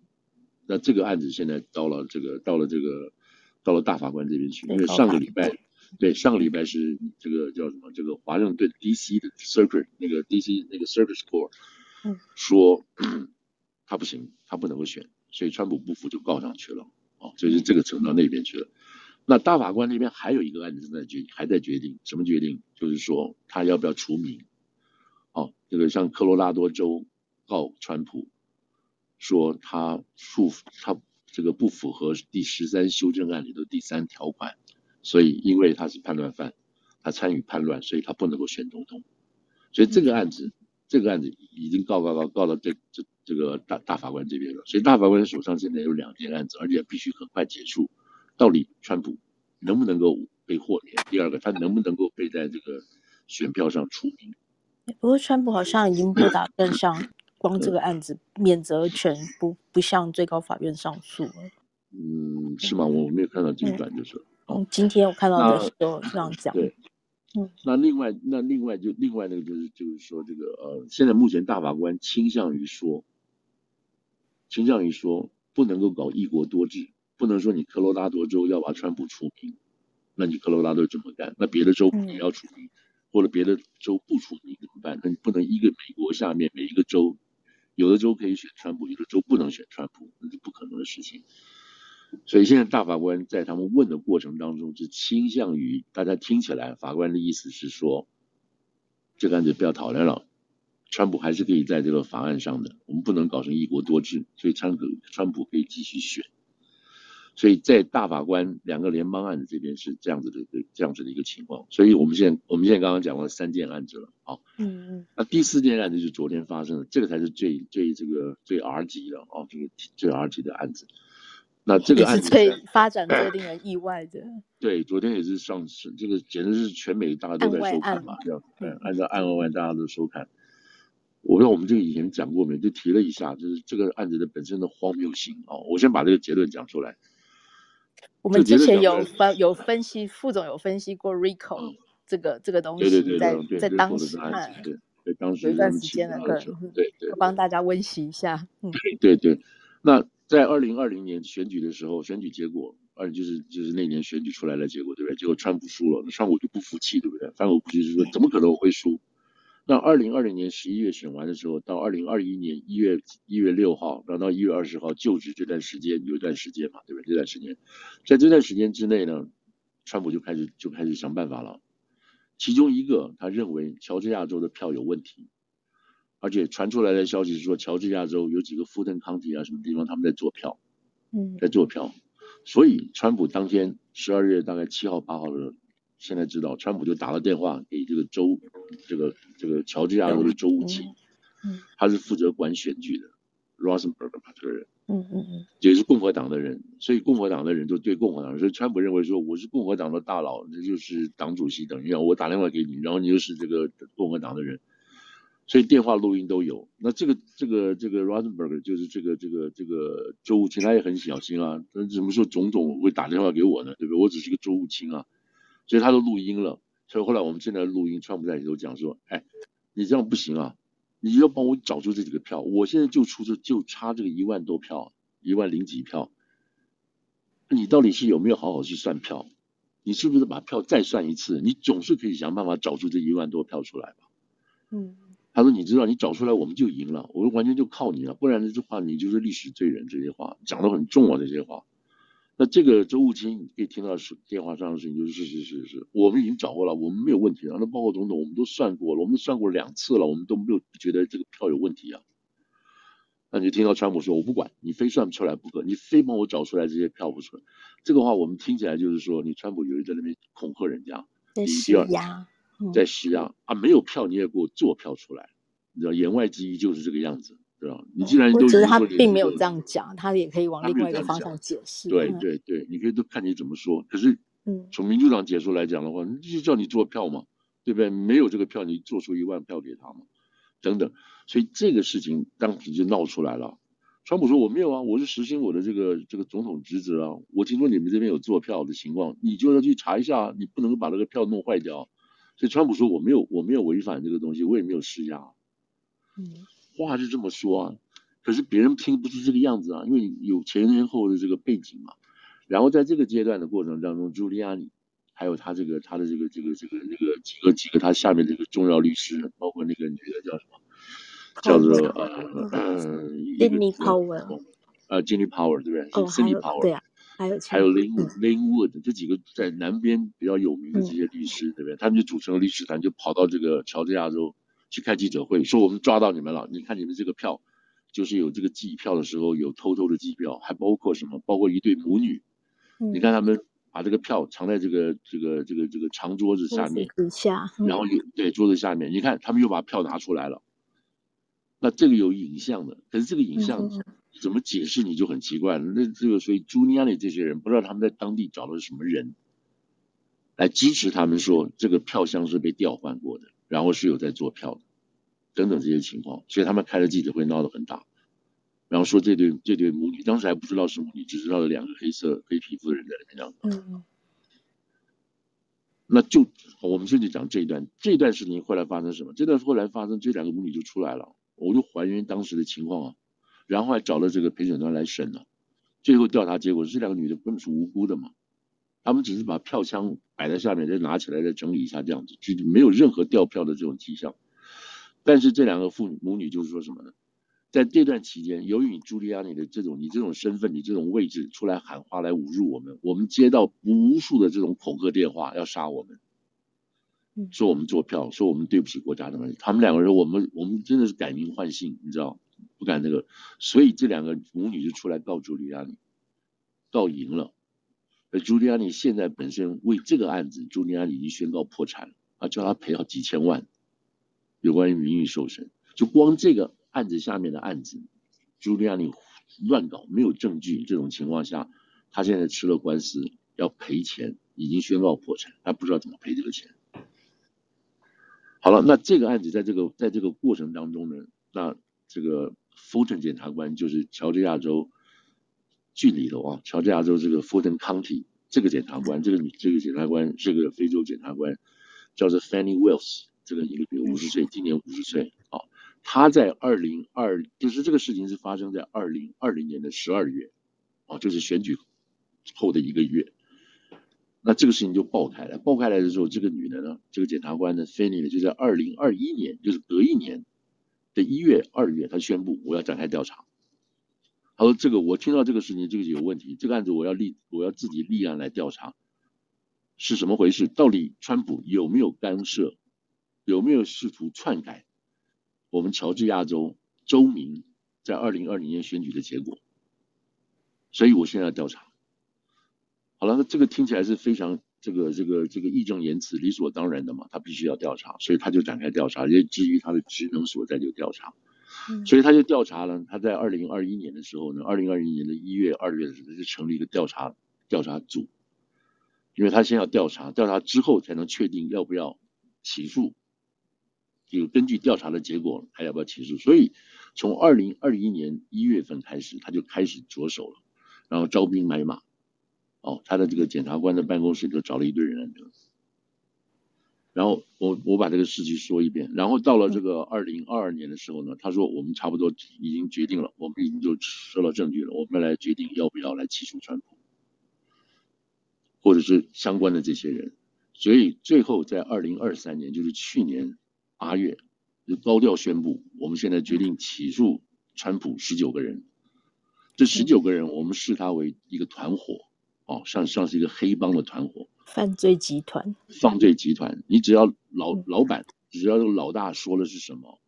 那这个案子现在到了这个到了这个到了大法官这边去，因为上个礼拜对上个礼拜是这个叫什么？这个华盛顿 D.C. 的 Circuit 那个 D.C. 那个 Circuit Court 说他不行，他不能够选，所以川普不服就告上去了哦，所以是这个呈到那边去了。那大法官那边还有一个案子正在决还在决定什么决定？就是说他要不要除名？哦，这个像科罗拉多州告川普。说他符他这个不符合第十三修正案里的第三条款，所以因为他是叛乱犯，他参与叛乱，所以他不能够选总统。所以这个案子，这个案子已经告告告告到这这这个大大法官这边了。所以大法官手上现在有两件案子，而且必须很快结束。到底川普能不能够被豁免？第二个，他能不能够被在这个选票上除名？不过川普好像已经不打算上。[LAUGHS] 光这个案子免责权不不向最高法院上诉了。嗯，是吗？我没有看到这一段，就是。嗯，哦、今天我看到的时候这样讲。对。嗯。那另外，那另外就另外那个就是就是说这个呃，现在目前大法官倾向于说，倾向于说不能够搞一国多制，不能说你科罗拉多州要把川普除名，那你科罗拉多怎么干？那别的州也要除名，嗯、或者别的州不除名怎么办？那你不能一个美国下面每一个州。有的州可以选川普，有的州不能选川普，那是不可能的事情。所以现在大法官在他们问的过程当中，是倾向于大家听起来，法官的意思是说，这个案子不要讨论了，川普还是可以在这个法案上的，我们不能搞成一国多制，所以川普川普可以继续选。所以在大法官两个联邦案子这边是这样子的一个这样子的一个情况，所以我们现在我们现在刚刚讲了三件案子了，好，嗯嗯，那第四件案子就是昨天发生的，这个才是最最这个最 R 级的哦，这个最 R 级的案子。那这个案子最发展最令人意外的。[COUGHS] 对，昨天也是上市，这个简直是全美大家都在收看嘛，要按照案外案大家都收看。我说我们这个以前讲过没？就提了一下，就是这个案子的本身的荒谬性啊，我先把这个结论讲出来。我们之前有分有分析，副总有分析过 RICO 这个这个东西，在在当时看，对对，当时有一段时间的，对对，帮大家温习一下。对对，那在二零二零年选举的时候，选举结果，二就是就是那年选举出来的结果，对不对？结果川普输了，那川普就不服气，对不对？川普不服气是说，怎么可能我会输？那二零二零年十一月选完的时候，到二零二一年一月一月六号，然后到一月二十号就职这段时间，有一段时间嘛，对不对？这段时间，在这段时间之内呢，川普就开始就开始想办法了。其中一个，他认为乔治亚州的票有问题，而且传出来的消息是说，乔治亚州有几个富登康体啊什么地方他们在做票，嗯，在做票，所以川普当天十二月大概七号八号的时候。现在知道，川普就打了电话给这个州，这个这个乔治亚州的州务卿，嗯，他是负责管选举的，Rosenberg 这个人，嗯嗯嗯，也是共和党的人，所以共和党的人就对共和党，所以川普认为说我是共和党的大佬，这就是党主席等于要我打电话给你，然后你又是这个共和党的人，所以电话录音都有。那这个这个这个 Rosenberg 就是这个这个这个州务卿，他也很小心啊。那什么时候总统会打电话给我呢？对不对？我只是个州务卿啊，所以他都录音了。所以后来我们现在录音，川普在里头讲说：“哎，你这样不行啊，你要帮我找出这几个票。我现在就出这就差这个一万多票，一万零几票。你到底是有没有好好去算票？你是不是把票再算一次？你总是可以想办法找出这一万多票出来吧？”嗯。他说：“你知道，你找出来我们就赢了，我说完全就靠你了，不然的话你就是历史罪人。这些话讲得很重啊，这些话。那这个周务清可以听到是电话上的事情，就是是是是是，我们已经找过了，我们没有问题了。那包括总统，我们都算过了，我们算过两次了，我们都没有觉得这个票有问题啊。那你听到川普说，我不管你非算不出来不可，你非帮我找出来这些票不出来，这个话我们听起来就是说，你川普有人在那边恐吓人家，在施压。”在施压啊！没有票你也给我做票出来，你知道言外之意就是这个样子，对吧？你既然都觉得他并没有这样讲，他也可以往另外一个方向解释。对对对，你可以都看你怎么说。可是，从民主党解说来讲的话，嗯、就叫你做票嘛，对不对？没有这个票，你做出一万票给他嘛，等等。所以这个事情当时就闹出来了。川普说我没有啊，我是实行我的这个这个总统职责啊。我听说你们这边有做票的情况，你就要去查一下，你不能够把那个票弄坏掉。所以川普说我没有我没有违反这个东西，我也没有施压。嗯，话是这么说啊，可是别人听不出这个样子啊，因为有前前后后的这个背景嘛。然后在这个阶段的过程当中，朱利安尼还有他这个他的这个这个这个这个几个几个他下面这个重要律师，包括那个女的叫什么？叫做呃 Ginny Powell，呃 Ginny Powell 对不对？哦，Cindy Powell 对啊。还有还有 Lin Lin Wood 这几个在南边比较有名的这些律师，嗯、对不对？他们就组成了律师团，就跑到这个乔治亚州去开记者会，说我们抓到你们了。你看你们这个票，就是有这个计票的时候有偷偷的计票，还包括什么？包括一对母女。嗯、你看他们把这个票藏在这个这个这个这个长桌子下面，底下，嗯、然后又对桌子下面，你看他们又把票拿出来了。那这个有影像的，可是这个影像。嗯怎么解释你就很奇怪了。那这个所以朱利安尼这些人不知道他们在当地找的是什么人来支持他们说这个票箱是被调换过的，然后是有在做票的等等这些情况，所以他们开了记者会闹得很大，然后说这对这对母女当时还不知道是母女，只知道有两个黑色黑皮肤的人在那边这样。嗯。那就我们现在讲这一段，这一段事情后来发生什么？这段后来发生，这两个母女就出来了，我就还原当时的情况啊。然后还找了这个陪审团来审了，最后调查结果是这两个女的根本是无辜的嘛，他们只是把票箱摆在下面，再拿起来再整理一下这样子，就没有任何掉票的这种迹象。但是这两个父母女就是说什么呢？在这段期间，由于你朱利安尼的这种你这种身份，你这种位置出来喊话来侮辱我们，我们接到无数的这种恐吓电话要杀我们，说我们做票，说我们对不起国家的问题。他们两个人，我们我们真的是改名换姓，你知道。不敢那个，所以这两个母女就出来告朱利安尼，告赢了。而朱利安尼现在本身为这个案子，朱利安尼已经宣告破产了，啊，叫他赔好几千万，有关于名誉受损。就光这个案子下面的案子，朱利安尼乱搞，没有证据这种情况下，他现在吃了官司要赔钱，已经宣告破产，他不知道怎么赔这个钱。好了，那这个案子在这个在这个过程当中呢，那。这个 Fulton 检察官就是乔治亚州郡里头啊，乔治亚州这个 Fulton County 这个检察官，这个女这个检察官是个非洲检察官，叫做 Fanny Willis，这个一个五十岁，今年五十岁啊。他在二零二，就是这个事情是发生在二零二零年的十二月啊，就是选举后的一个月。那这个事情就爆开了，爆开来的时候，这个女的呢，这个检察官呢，Fannie 呢，就在二零二一年，就是隔一年。的一月、二月，她宣布我要展开调查。他说：“这个我听到这个事情，这个有问题，这个案子我要立，我要自己立案来调查，是什么回事？到底川普有没有干涉，有没有试图篡改我们乔治亚州州民在二零二零年选举的结果？所以我现在要调查。好了，那这个听起来是非常。”这个这个这个义正言辞、理所当然的嘛，他必须要调查，所以他就展开调查，也基于他的职能所在就调查，所以他就调查了。他在二零二一年的时候呢，二零二一年的一月、二月的时候就成立一个调查调查组，因为他先要调查，调查之后才能确定要不要起诉，就根据调查的结果，还要不要起诉？所以从二零二一年一月份开始，他就开始着手了，然后招兵买马。哦，他的这个检察官的办公室就找了一堆人来。然后我我把这个事情说一遍。然后到了这个二零二二年的时候呢，他说我们差不多已经决定了，我们已经就收到证据了，我们来决定要不要来起诉川普，或者是相关的这些人。所以最后在二零二三年，就是去年八月，就高调宣布，我们现在决定起诉川普十九个人。这十九个人，我们视他为一个团伙。哦，像像是一个黑帮的团伙，犯罪集团，犯罪集团。你只要老老板，只要这个老大说的是什么，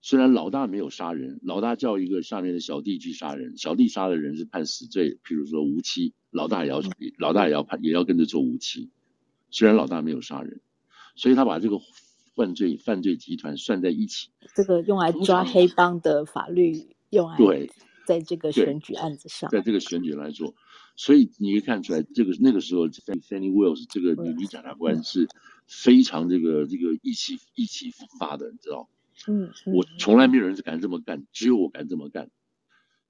虽然老大没有杀人，老大叫一个下面的小弟去杀人，小弟杀的人是判死罪，譬如说无期，老大也要老大也要判，也要跟着做无期。虽然老大没有杀人，所以他把这个犯罪犯罪集团算在一起，这个用来抓黑帮的法律用来对，在这个选举案子上，在这个选举来做。所以你可以看出来，这个那个时候，Fani Willis 这个女女检察官是非常这个这个意气意气风发的，你知道？嗯，我从来没有人敢这么干，只有我敢这么干。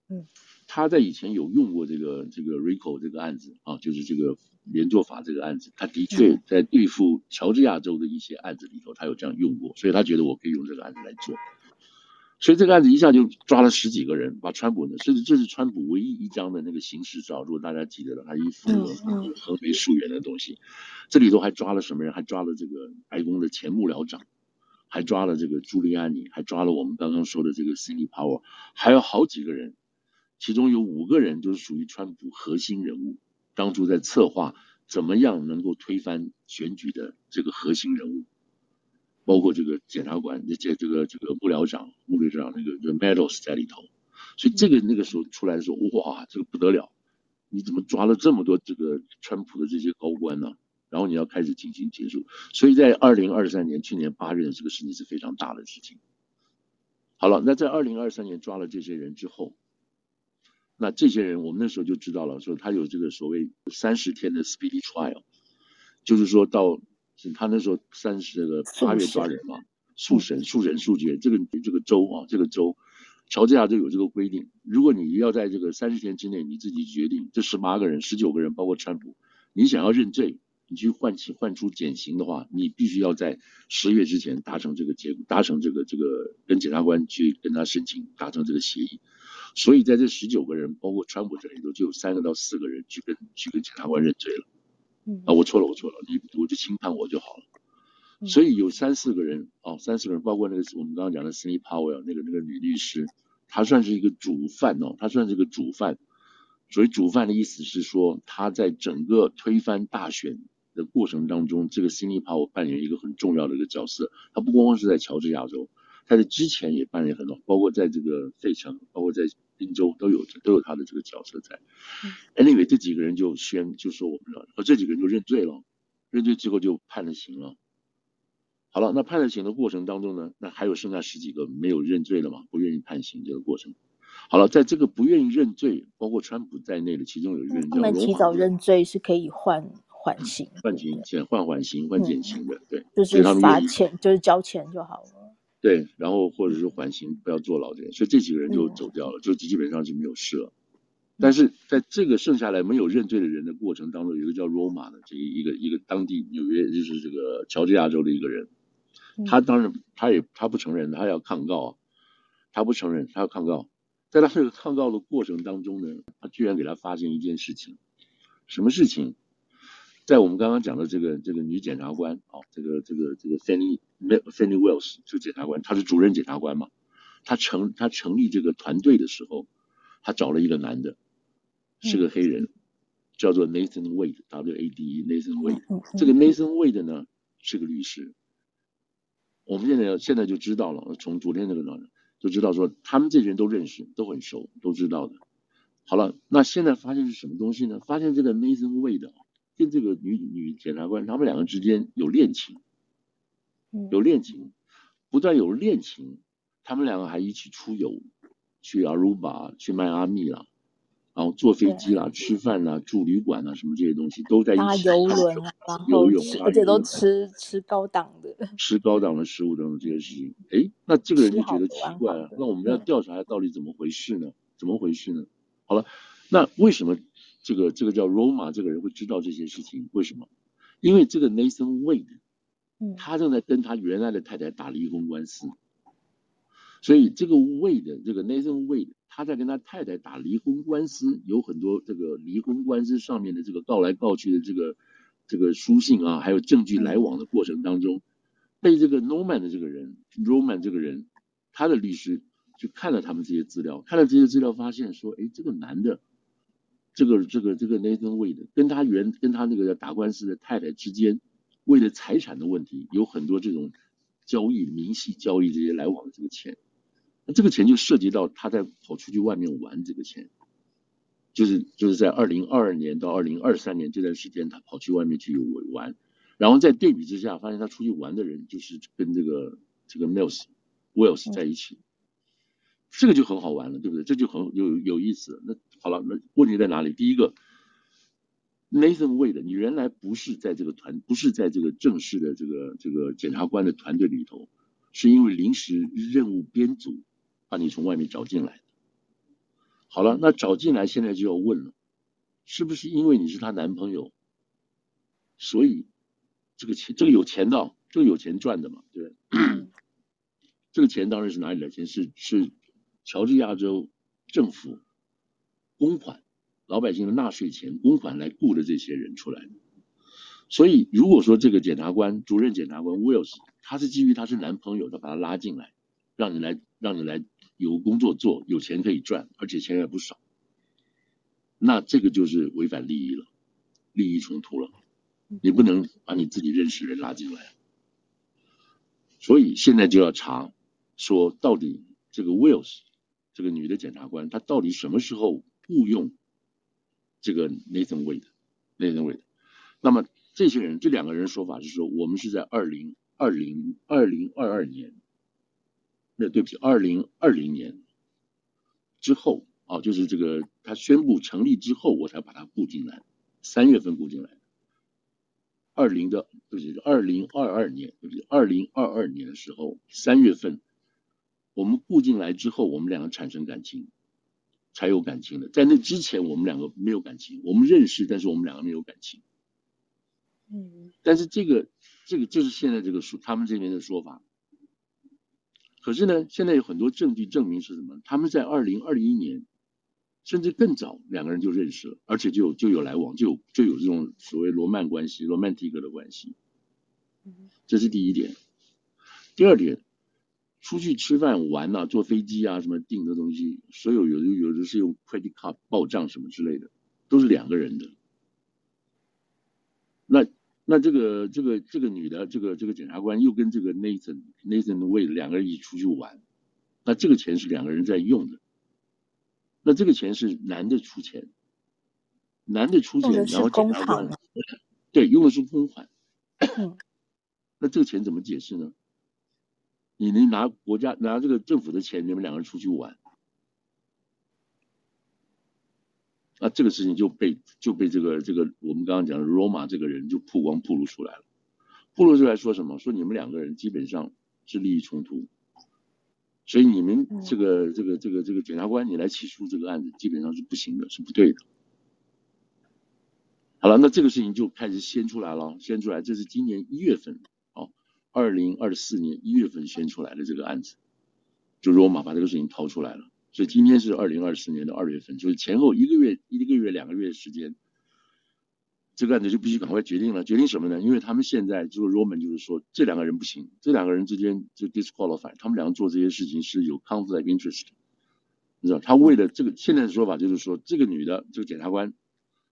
嗯，他在以前有用过这个这个 RICO 这个案子啊，就是这个连坐法这个案子，他的确在对付乔治亚州的一些案子里头，他有这样用过，所以他觉得我可以用这个案子来做。所以这个案子一下就抓了十几个人，把川普呢，甚至这是川普唯一一张的那个刑事照，如果大家记得了，他一副横眉竖眼的东西，这里头还抓了什么人？还抓了这个白宫的前幕僚长，还抓了这个朱利安尼，还抓了我们刚刚说的这个 Sidney Powell，还有好几个人，其中有五个人就是属于川普核心人物，当初在策划怎么样能够推翻选举的这个核心人物。包括这个检察官，这这这个这个幕僚长、幕僚长那个 The Meadows 在里头，所以这个那个时候出来的时候，哇，这个不得了！你怎么抓了这么多这个川普的这些高官呢？然后你要开始进行结束，所以在二零二三年去年八月的这个事情是非常大的事情。好了，那在二零二三年抓了这些人之后，那这些人我们那时候就知道了，说他有这个所谓三十天的 Speedy Trial，就是说到。他那时候三十个八月抓人嘛，速审、速审、速决，这个这个州啊，这个州，乔治亚州有这个规定，如果你要在这个三十天之内你自己决定，这十八个人、十九个人，包括川普，你想要认罪，你去换起换出减刑的话，你必须要在十月之前达成这个结果，达成这个这个跟检察官去跟他申请达成这个协议。所以在这十九个人，包括川普这里头，就有三个到四个人去跟去跟检察官认罪了。嗯啊，我错了，我错了，你我就轻判我就好了。所以有三四个人，哦，三四个人，包括那个我们刚刚讲的 Sidney Powell 那个那个女律师，她算是一个主犯哦，她算是一个主犯。所以主犯的意思是说，她在整个推翻大选的过程当中，这个 Sidney Powell 扮演一个很重要的一个角色。她不光光是在乔治亚州，她在之前也扮演很多，包括在这个费城，包括在。宾州都有都有他的这个角色在。Anyway，这几个人就宣就说我们了，而这几个人就认罪了，认罪之后就判了刑了。好了，那判了刑的过程当中呢，那还有剩下十几个没有认罪的嘛？不愿意判刑这个过程。好了，在这个不愿意认罪，包括川普在内的其中有一个人们提早认罪是可以换缓刑，换刑减换缓刑换减刑的，对，就是罚钱就是交钱就好了。对，然后或者是缓刑，不要坐牢这样，所以这几个人就走掉了，就基本上就没有事了。但是在这个剩下来没有认罪的人的过程当中，有一个叫罗马的这一一个一个当地纽约就是这个乔治亚州的一个人，他当然他也他不承认，他要抗告，他不承认，他要抗告。在他这个抗告的过程当中呢，他居然给他发现一件事情，什么事情？在我们刚刚讲的这个这个女检察官啊，这个这个这个 Fani Willis 这个检察官，她是主任检察官嘛？她成她成立这个团队的时候，她找了一个男的，是个黑人，叫做 Nathan Wade，W A D E Nathan Wade。这个 Nathan Wade 呢是个律师。我们现在现在就知道了，从昨天那个呢就知道说，他们这些人都认识，都很熟，都知道的。好了，那现在发现是什么东西呢？发现这个 Nathan Wade。跟这个女女检察官，他们两个之间有恋情，有恋情，不但有恋情，他们两个还一起出游，去阿鲁巴，去迈阿密了，然后坐飞机啦、吃饭啦、住旅馆啊，什么这些东西都在一起。搭游轮啊，然后吃，而且都吃吃高档的，吃高档的食物等等这些事情。哎，那这个人就觉得奇怪了。那我们要调查到底怎么回事呢？怎么回事呢？好了，那为什么这个这个叫 Roma 这个人会知道这些事情？为什么？因为这个 Nathan Wade，他正在跟他原来的太太打离婚官司。所以这个 Wade，这个 Nathan Wade，他在跟他太太打离婚官司，有很多这个离婚官司上面的这个告来告去的这个这个书信啊，还有证据来往的过程当中，被这个 Norman 的这个人，Roman 这个人，他的律师去看了他们这些资料，看了这些资料，发现说，哎，这个男的，这个这个这个 Nathan Wade 跟他原跟他那个打官司的太太之间，为了财产的问题，有很多这种交易、明细交易这些来往的这个钱。那这个钱就涉及到他在跑出去外面玩，这个钱，就是就是在二零二二年到二零二三年这段时间，他跑去外面去玩，然后在对比之下，发现他出去玩的人就是跟这个这个 Miles Wells 在一起，这个就很好玩了，对不对？这就很有有意思。那好了，那问题在哪里？第一个，Nathan Wade，你原来不是在这个团，不是在这个正式的这个这个检察官的团队里头，是因为临时任务编组。把你从外面找进来，好了，那找进来现在就要问了，是不是因为你是她男朋友，所以这个钱，这个有钱的，这个有钱赚的嘛，对不对？这个钱当然是哪里来钱？是是乔治亚州政府公款，老百姓的纳税钱公款来雇的这些人出来的。所以如果说这个检察官，主任检察官 Wills，他是基于他是男朋友的，把他拉进来，让你来，让你来。有工作做，有钱可以赚，而且钱也不少，那这个就是违反利益了，利益冲突了。你不能把你自己认识人拉进来，所以现在就要查，说到底这个 Wells 这个女的检察官，她到底什么时候雇佣这个 Nathan Wade？Nathan Wade？那么这些人，这两个人说法是说，我们是在二零二零二零二二年。那对不起，二零二零年之后啊，就是这个他宣布成立之后，我才把他雇进来，三月份雇进来。二零的对不起，二零二二年对不起，二零二二年的时候，三月份我们雇进来之后，我们两个产生感情，才有感情的。在那之前，我们两个没有感情，我们认识，但是我们两个没有感情。嗯，但是这个这个就是现在这个说他们这边的说法。可是呢，现在有很多证据证明是什么？他们在二零二一年，甚至更早，两个人就认识了，而且就有就有来往，就有就有这种所谓罗曼关系、romantic 的关系。这是第一点。第二点，出去吃饭玩啊，坐飞机啊，什么订的东西，所有有的有的是用 credit card 报账什么之类的，都是两个人的。那。那这个这个这个女的，这个这个检察官又跟这个 Nathan Nathan Wade 两个人一起出去玩，那这个钱是两个人在用的，那这个钱是男的出钱，男的出钱，然后检察官对用的是公款，那这个钱怎么解释呢？你能拿国家拿这个政府的钱，你们两个人出去玩？那这个事情就被就被这个这个我们刚刚讲的罗马这个人就曝光暴露出来了，暴露出来说什么？说你们两个人基本上是利益冲突，所以你们这个这个这个这个检察官你来起诉这个案子基本上是不行的，是不对的。好了，那这个事情就开始掀出来了，掀出来，这是今年一月份，哦，二零二四年一月份掀出来的这个案子，就罗马把这个事情掏出来了。所以今天是二零二四年的二月份，就是前后一个月、一个月、两个月的时间，这个案子就必须赶快决定了。决定什么呢？因为他们现在就是 Roman，就是说这两个人不行，这两个人之间就 disqualify，他们两个做这些事情是有 conflict of interest，你知道？他为了这个现在的说法就是说，这个女的这个检察官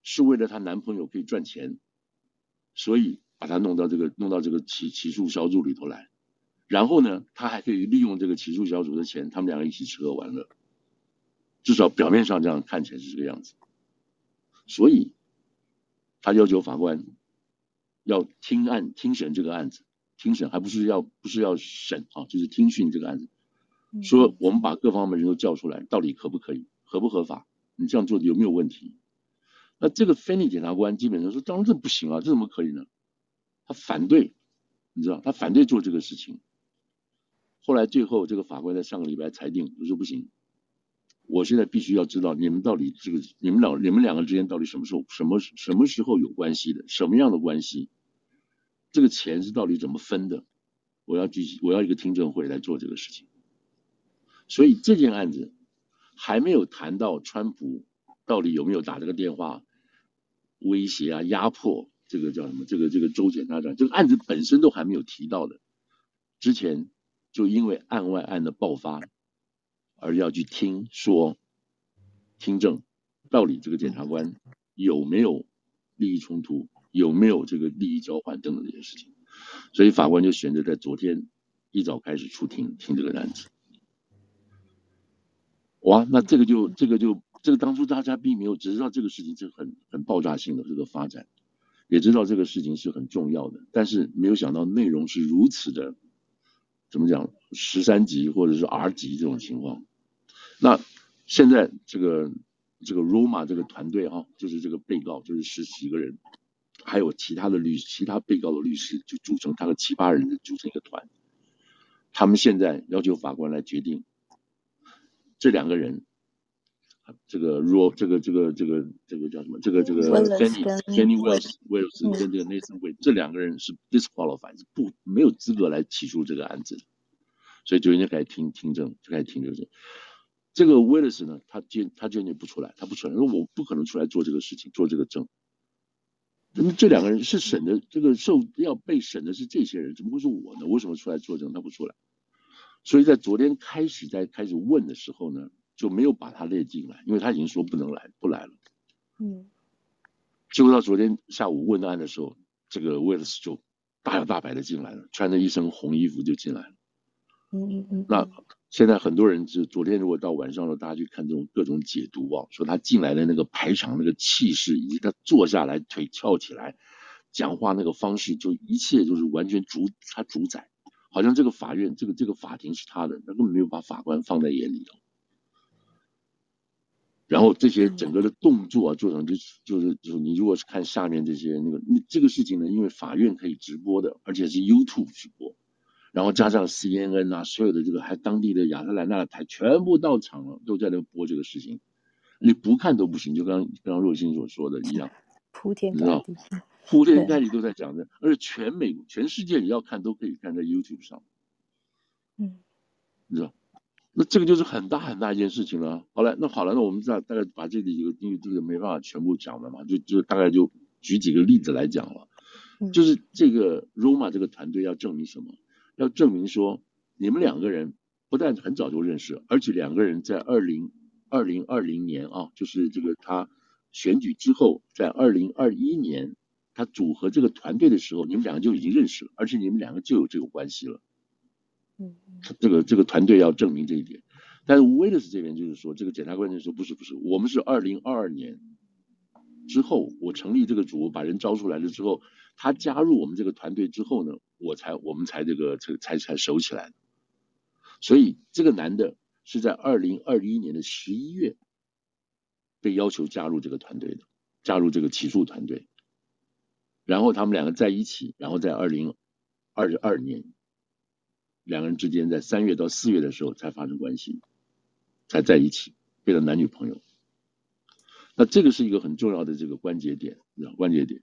是为了她男朋友可以赚钱，所以把他弄到这个弄到这个起起诉小组里头来，然后呢，他还可以利用这个起诉小组的钱，他们两个一起吃喝玩乐。至少表面上这样看起来是这个样子，所以他要求法官要听案听审这个案子，听审还不是要不是要审啊，就是听讯这个案子，说我们把各方面人都叫出来，到底可不可以，合不合法，你这样做有没有问题？那这个芬尼检察官基本上说，当然这不行啊，这怎么可以呢？他反对，你知道，他反对做这个事情。后来最后这个法官在上个礼拜裁定，我说不行。我现在必须要知道你们到底这个你们两你们两个之间到底什么时候什么什么时候有关系的，什么样的关系？这个钱是到底怎么分的？我要举我要一个听证会来做这个事情。所以这件案子还没有谈到川普到底有没有打这个电话威胁啊、压迫这个叫什么？这个这个州检察长这个案子本身都还没有提到的，之前就因为案外案的爆发。而要去听说听证，到底这个检察官有没有利益冲突，有没有这个利益交换等等这些事情，所以法官就选择在昨天一早开始出庭听这个案子。哇，那这个就这个就这个当初大家并没有只知道这个事情是很很爆炸性的这个发展，也知道这个事情是很重要的，但是没有想到内容是如此的，怎么讲十三级或者是 R 级这种情况。那现在这个这个 Roma 这个团队哈，就是这个被告就是十几个人，还有其他的律其他被告的律师，就组成他的七八人组成一个团。他们现在要求法官来决定这两个人，这个 Ro 这个这个这个这个叫什么？这个这个 Fanny Fanny Willis Willis 跟这个 Nathan Wade 这两个人是 disqualified 是不没有资格来起诉这个案子，所以就应该开始听听证，就开始听这个。这个威尔斯呢，他坚他坚决不出来，他不出来，说我不可能出来做这个事情，做这个证。那么这两个人是审的，这个受要被审的是这些人，怎么会是我呢？为什么出来作证？他不出来。所以在昨天开始在开始问的时候呢，就没有把他列进来，因为他已经说不能来，不来了。嗯。结果到昨天下午问案的时候，这个威尔斯就大摇大摆的进来了，穿着一身红衣服就进来了。嗯嗯嗯。那。现在很多人就昨天如果到晚上了，大家去看这种各种解读啊，说他进来的那个排场那个气势，以及他坐下来腿翘起来讲话那个方式，就一切就是完全主他主宰，好像这个法院这个这个法庭是他的，他根本没有把法官放在眼里头。然后这些整个的动作啊，做成就就是就是你如果是看下面这些那个这个事情呢，因为法院可以直播的，而且是 YouTube 直播。然后加上 CNN 啊，所有的这个还当地的亚特兰大的台全部到场了，都在那播这个事情，你不看都不行。就刚刚若星所说的一样，[LAUGHS] 铺天盖地，铺天盖地都在讲的，而且全美全世界你要看都可以看在 YouTube 上，嗯，你知道，那这个就是很大很大一件事情了。好了，那好了，那我们大大概把这里一个因为这个没办法全部讲了嘛，就就大概就举几个例子来讲了，就是这个 Roma 这个团队要证明什么？要证明说，你们两个人不但很早就认识，而且两个人在二零二零二零年啊，就是这个他选举之后，在二零二一年他组合这个团队的时候，你们两个就已经认识了，而且你们两个就有这个关系了。这个这个团队要证明这一点。但是威尔斯这边就是说，这个检察官就说不是不是，我们是二零二二年之后，我成立这个组，把人招出来了之后。他加入我们这个团队之后呢，我才我们才这个才才才熟起来。所以这个男的是在二零二一年的十一月被要求加入这个团队的，加入这个起诉团队。然后他们两个在一起，然后在二零二二年，两个人之间在三月到四月的时候才发生关系，才在一起，变成男女朋友。那这个是一个很重要的这个关节点，关节点。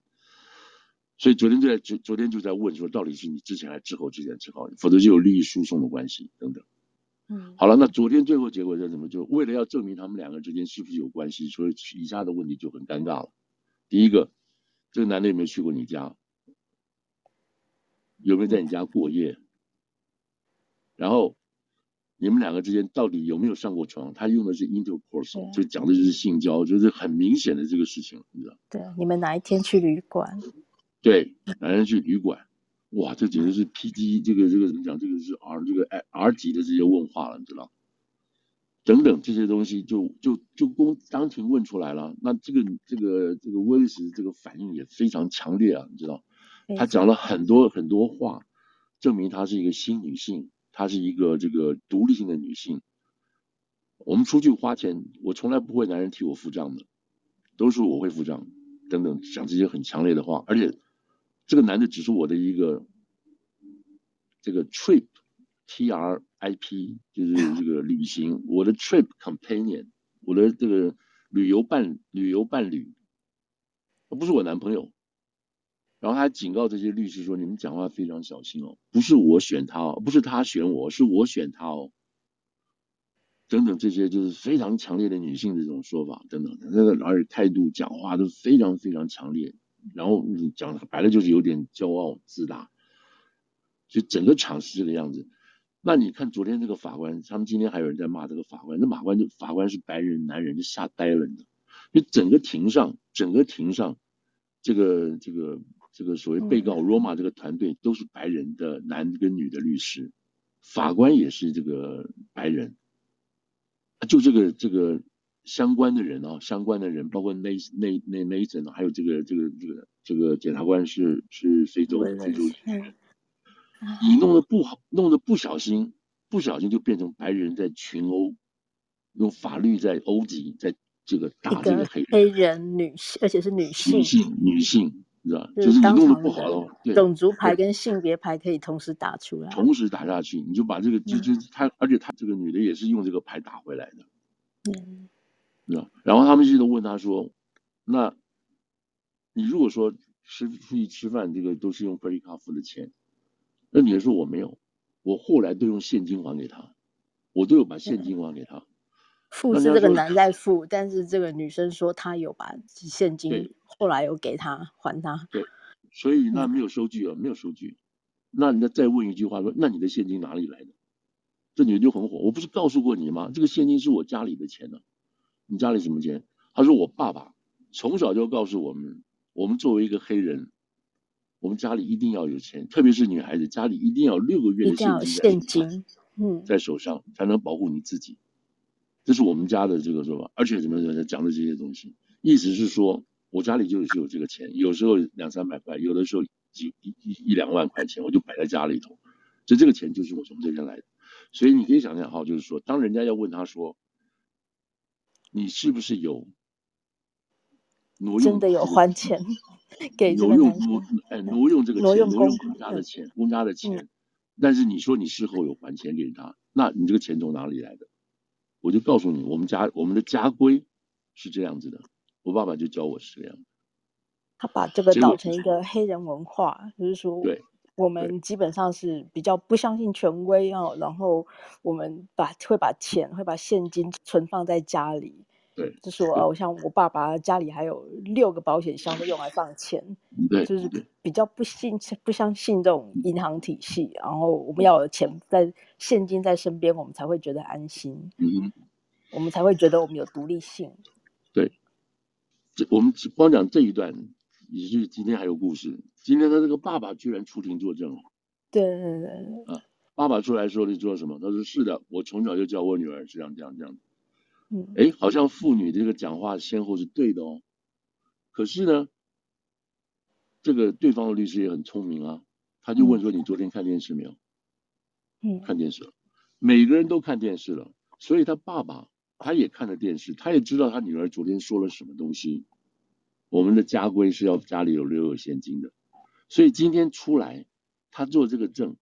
所以昨天就在昨昨天就在问说，到底是你之前还是之后之前之后，否则就有利益输送的关系等等。嗯，好了，那昨天最后结果是什么？就为了要证明他们两个之间是不是有关系，所以以下的问题就很尴尬了。第一个，这个男的有没有去过你家？有没有在你家过夜？然后你们两个之间到底有没有上过床？他用的是 intercourse，就讲的就是性交，就是很明显的这个事情，你知道？对，你们哪一天去旅馆？对，男人去旅馆，哇，这简直是 PG，这个这个怎么讲？这个是 R 这个 R 级的这些问话了，你知道？等等这些东西就就就公当庭问出来了。那这个这个这个威利斯这个反应也非常强烈啊，你知道？他讲了很多很多话，证明他是一个新女性，她是一个这个独立性的女性。我们出去花钱，我从来不会男人替我付账的，都是我会付账，等等，讲这些很强烈的话，而且这个男的只是我的一个这个 trip，T R I P，就是这个旅行，我的 trip companion，我的这个旅游伴旅游伴侣，他不是我男朋友。然后他还警告这些律师说：“你们讲话非常小心哦，不是我选他哦，不是他选我，是我选他哦。”等等这些就是非常强烈的女性的这种说法，等等，那个而且态度讲话都是非常非常强烈，然后你讲白了就是有点骄傲自大，就整个场是这个样子。那你看昨天这个法官，他们今天还有人在骂这个法官，那法官就法官是白人男人，就吓呆了的。就整个庭上，整个庭上，这个这个这个所谓被告罗马这个团队都是白人的男跟女的律师，法官也是这个白人。就这个这个相关的人啊，相关的人，包括那那那那一阵，还有这个这个这个这个检察官是是非洲非洲人，你弄得不好，弄得不小心，不小心就变成白人在群殴，用法律在殴击，在这个打这个黑人，黑人女性，而且是女性，女性女性，就是你弄得不好了，对，种族牌跟性别牌可以同时打出来，同时打下去，你就把这个就就他，而且他这个女的也是用这个牌打回来的，嗯，然后他们就都问他说：“那你如果说吃出去吃饭，这个都是用 credit card 付的钱，那女的说我没有，我后来都用现金还给他，我都有把现金还给他。”付是这个男在付，但是这个女生说她有把现金后来有给他还他。对，所以那没有收据啊，没有收据。那人家再问一句话说，那你的现金哪里来的？这女的就很火，我不是告诉过你吗？这个现金是我家里的钱呢、啊。你家里什么钱？她说我爸爸从小就告诉我们，我们作为一个黑人，我们家里一定要有钱，特别是女孩子，家里一定要有六个月的现金，现金，嗯，在手上才能保护你自己。这是我们家的这个说法，而且怎么怎么讲的这些东西，意思是说我家里就是有这个钱，有时候两三百块，有的时候几一一一两万块钱，我就摆在家里头，所以这个钱就是我从这边来的。所以你可以想象哈，就是说，当人家要问他说，你是不是有挪用真的有还钱 [LAUGHS] 给挪用挪哎挪用这个钱挪用公家的钱公家的钱，嗯，但是你说你事后有还钱给他，那你这个钱从哪里来的？我就告诉你，我们家我们的家规是这样子的。我爸爸就教我是这样。他把这个当成一个黑人文化，就是说，对，我们基本上是比较不相信权威哦，然后我们把会把钱会把现金存放在家里。对，就说哦，像我爸爸家里还有六个保险箱都用来放钱，对，就是比较不信不相信这种银行体系，然后我们要有钱在现金在身边，我们才会觉得安心，嗯，我们才会觉得我们有独立性。对，这我们只光讲这一段，也就是今天还有故事。今天他这个爸爸居然出庭作证了，对对对对，啊，爸爸出来说你做什么？他说是的，我从小就教我女儿是这样这样这样。嗯，哎，好像妇女的这个讲话先后是对的哦。可是呢，这个对方的律师也很聪明啊，他就问说：“你昨天看电视没有？”嗯，看电视了。每个人都看电视了，所以他爸爸他也看了电视，他也知道他女儿昨天说了什么东西。我们的家规是要家里有留有现金的，所以今天出来他做这个证，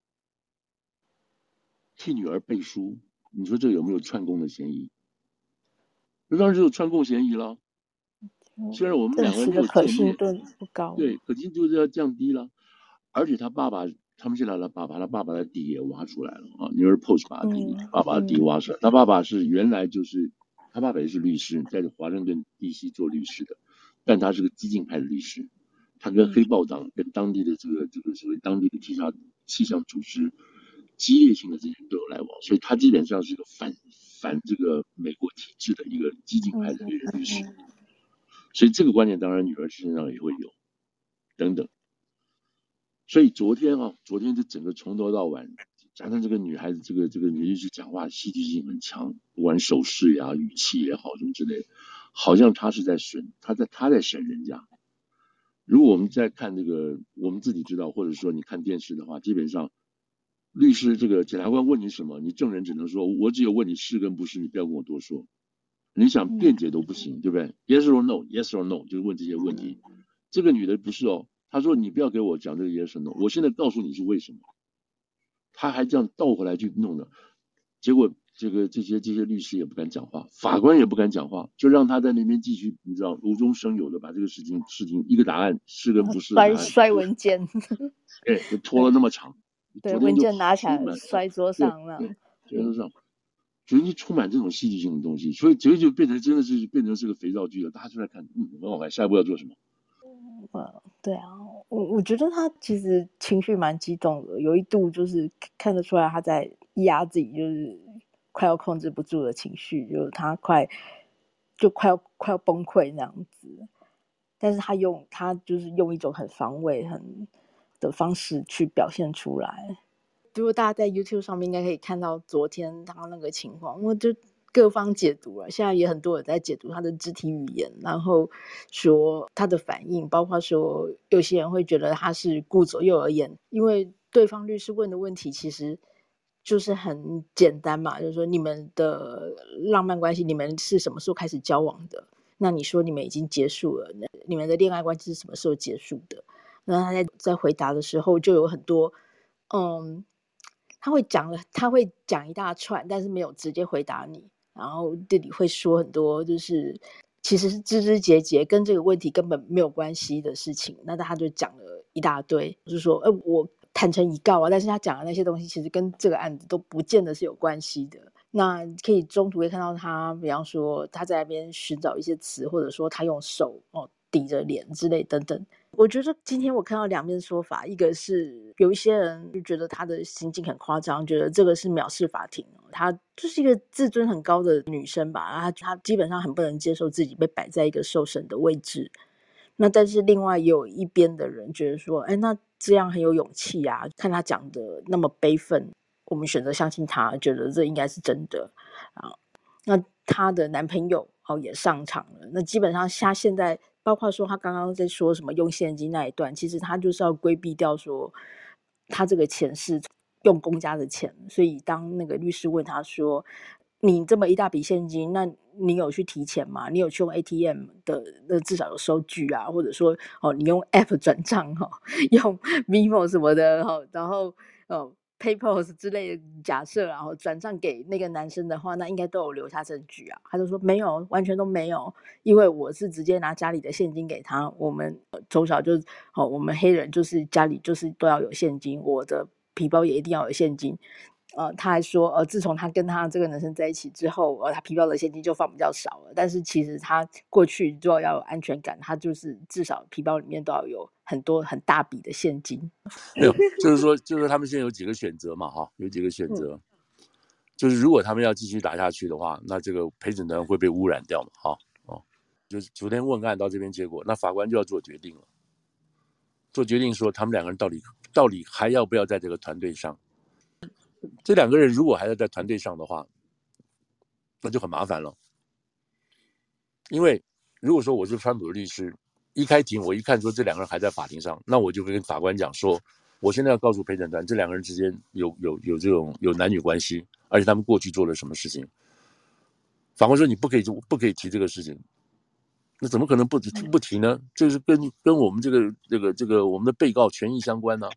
替女儿背书，你说这有没有串供的嫌疑？那当然就是串供嫌疑了。虽然我们两个人没有见面，不高，对，可信度就要降低了。而且他爸爸，他们现在的爸爸，他爸爸的底也挖出来了啊。女儿 post 把底，嗯、爸爸的底挖出来。他爸爸是原来就是，他爸爸也是律师，在华盛顿 DC 做律师的，但他是个激进派的律师。他跟黑豹党、跟当地的这个这个所谓当地的气象气象组织激烈性的这些都有来往，所以他基本上是一个反。反这个美国体制的一个激进派的一个律师，所以这个观念当然女儿身上也会有，等等。所以昨天啊，昨天这整个从头到晚，加上这个女孩子，这个这个女律师讲话戏剧性很强，不管手势呀、语气也好什么之类的，好像她是在审，她在她在审人家。如果我们在看这个，我们自己知道，或者说你看电视的话，基本上律师这个检察官问你什么，你证人只能说，我只有问你是跟不是，你不要跟我多说。你想辩解都不行，对不对？Yes or no，Yes or no，就是问这些问题。这个女的不是哦，她说你不要给我讲这个 Yes or no，我现在告诉你是为什么。她还这样倒回来去弄的，结果这个这些这些律师也不敢讲话，法官也不敢讲话，就让她在那边继续，你知道，无中生有的把这个事情事情一个答案是跟不是摔摔文件，哎，就拖了那么长。对，文件拿起来摔桌上了，摔桌上，绝对充满这种戏剧性的东西，所以绝对就变成真的是变成是个肥皂剧了。大家就在看，嗯，很好看，下一步要做什么？嗯，对啊，我我觉得他其实情绪蛮激动的，有一度就是看得出来他在压自己，就是快要控制不住的情绪，就是他快就快要快要崩溃那样子，但是他用他就是用一种很防卫很。的方式去表现出来。如果大家在 YouTube 上面应该可以看到昨天他那个情况，我就各方解读了。现在也很多人在解读他的肢体语言，然后说他的反应，包括说有些人会觉得他是顾左右而言，因为对方律师问的问题其实就是很简单嘛，就是说你们的浪漫关系，你们是什么时候开始交往的？那你说你们已经结束了，那你们的恋爱关系是什么时候结束的？然后他在在回答的时候就有很多，嗯，他会讲了，他会讲一大串，但是没有直接回答你。然后这里会说很多，就是其实是枝枝节节跟这个问题根本没有关系的事情。那他就讲了一大堆，就是说，哎，我坦诚以告啊，但是他讲的那些东西其实跟这个案子都不见得是有关系的。那可以中途会看到他，比方说他在那边寻找一些词，或者说他用手哦抵着脸之类等等。我觉得今天我看到两面说法，一个是有一些人就觉得他的行径很夸张，觉得这个是藐视法庭，她就是一个自尊很高的女生吧，然后她基本上很不能接受自己被摆在一个受审的位置。那但是另外有一边的人觉得说，哎，那这样很有勇气啊，看她讲的那么悲愤，我们选择相信她，觉得这应该是真的啊。那她的男朋友哦也上场了，那基本上她现在。包括说他刚刚在说什么用现金那一段，其实他就是要规避掉说他这个钱是用公家的钱，所以当那个律师问他说：“你这么一大笔现金，那你有去提钱吗？你有去用 ATM 的？那至少有收据啊，或者说哦，你用 App 转账哈，[LAUGHS] 用 Venmo 什么的哈，然后哦。” PayPal 之类的假设，然后转账给那个男生的话，那应该都有留下证据啊。他就说没有，完全都没有，因为我是直接拿家里的现金给他。我们从小就哦，我们黑人就是家里就是都要有现金，我的皮包也一定要有现金。呃，他还说，呃，自从他跟他这个男生在一起之后，呃，他皮包的现金就放比较少了。但是其实他过去就要有安全感，他就是至少皮包里面都要有很多很大笔的现金。没有，就是说，就是他们现在有几个选择嘛，哈，有几个选择，嗯、就是如果他们要继续打下去的话，那这个陪审团会被污染掉嘛，哈，哦，就是昨天问案到这边结果，那法官就要做决定了，做决定说他们两个人到底到底还要不要在这个团队上。这两个人如果还要在团队上的话，那就很麻烦了。因为如果说我是川普的律师，一开庭我一看说这两个人还在法庭上，那我就会跟法官讲说，我现在要告诉陪审团，这两个人之间有有有这种有男女关系，而且他们过去做了什么事情。法官说你不可以不可以提这个事情，那怎么可能不不提呢？这是跟跟我们这个这个这个我们的被告权益相关呢。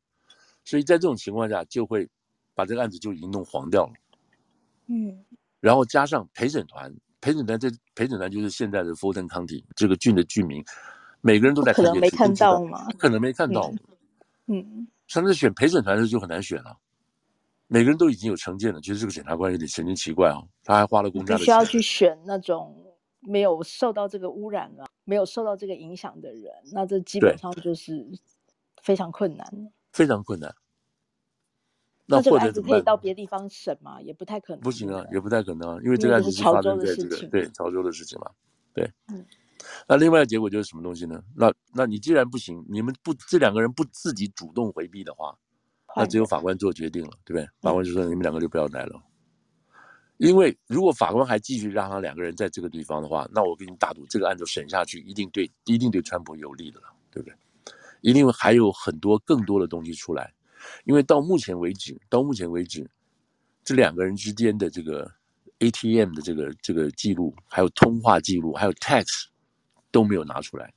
所以在这种情况下就会。把这个案子就已经弄黄掉了，嗯，然后加上陪审团，陪审团这陪审团就是现在的 Fulton County 这个郡的居民，每个人都在可能没看到吗？可能没看到，嗯，上次选陪审团的时候就很难选了，每个人都已经有成见了，觉得这个检察官有点神经奇怪啊，他还花了公家的钱，需要去选那种没有受到这个污染啊，没有受到这个影响的人，那这基本上就是非常困难，非常困难。那这个案子可以到别的地方审吗？也不太可能。不行啊，也不太可能啊，因为这个案子是发生在这个对潮州的事情嘛。对，嗯。那另外的结果就是什么东西呢？那那你既然不行，你们不这两个人不自己主动回避的话，那只有法官做决定了，对不对？法官就说你们两个就不要来了。嗯。因为如果法官还继续让他两个人在这个地方的话，那我跟你打赌，这个案子审下去一定对一定对川普有利的了，对不对？一定还有很多更多的东西出来。因为到目前为止，到目前为止，这两个人之间的这个 ATM 的这个这个记录，还有通话记录，还有 text 都没有拿出来。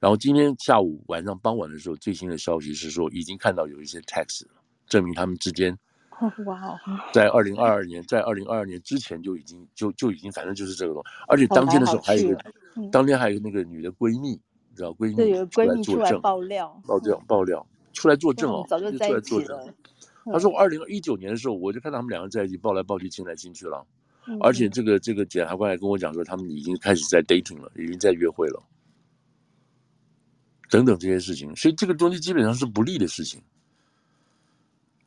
然后今天下午晚上傍晚的时候，最新的消息是说，已经看到有一些 text 证明他们之间，哇哦，在二零二二年，在二零二二年之前就已经就就已经，反正就是这个东西。而且当天的时候还有一个，当天还有那个女的闺蜜，你知道闺蜜闺蜜出来爆料，爆料爆料出来作证哦，早就出来作证。他说我，二零一九年的时候，我就看到他们两个在一起，抱来抱去，亲来亲去了。而且这个这个检察官还跟我讲说，他们已经开始在 dating 了，已经在约会了。等等这些事情，所以这个东西基本上是不利的事情。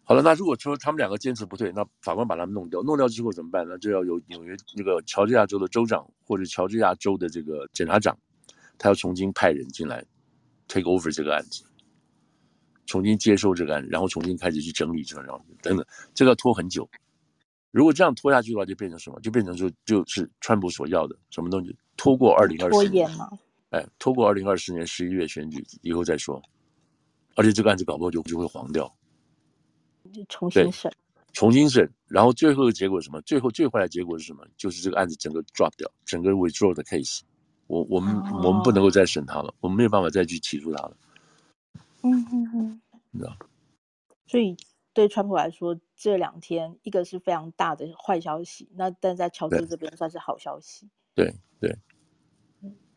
好了，那如果说他们两个坚持不退，那法官把他们弄掉，弄掉之后怎么办呢？就要由纽约那个乔治亚州的州长或者乔治亚州的这个检察长，他要重新派人进来 take over 这个案子，重新接受这个案子，然后重新开始去整理这个，然后等等，这个要拖很久。如果这样拖下去的话，就变成什么？就变成说就是川普所要的什么东西？拖过二零二四年。拖延吗？哎，拖过二零二四年十一月选举以后再说，而且这个案子搞不好就就会黄掉，就重新审，重新审，然后最后的结果是什么？最后最坏的结果是什么？就是这个案子整个 drop 掉，整个 withdraw 的 case，我我们、哦、我们不能够再审他了，我们没有办法再去起诉他了。嗯嗯嗯，你知道，所以对川普来说，这两天一个是非常大的坏消息，那但在乔治这边算是好消息。对对。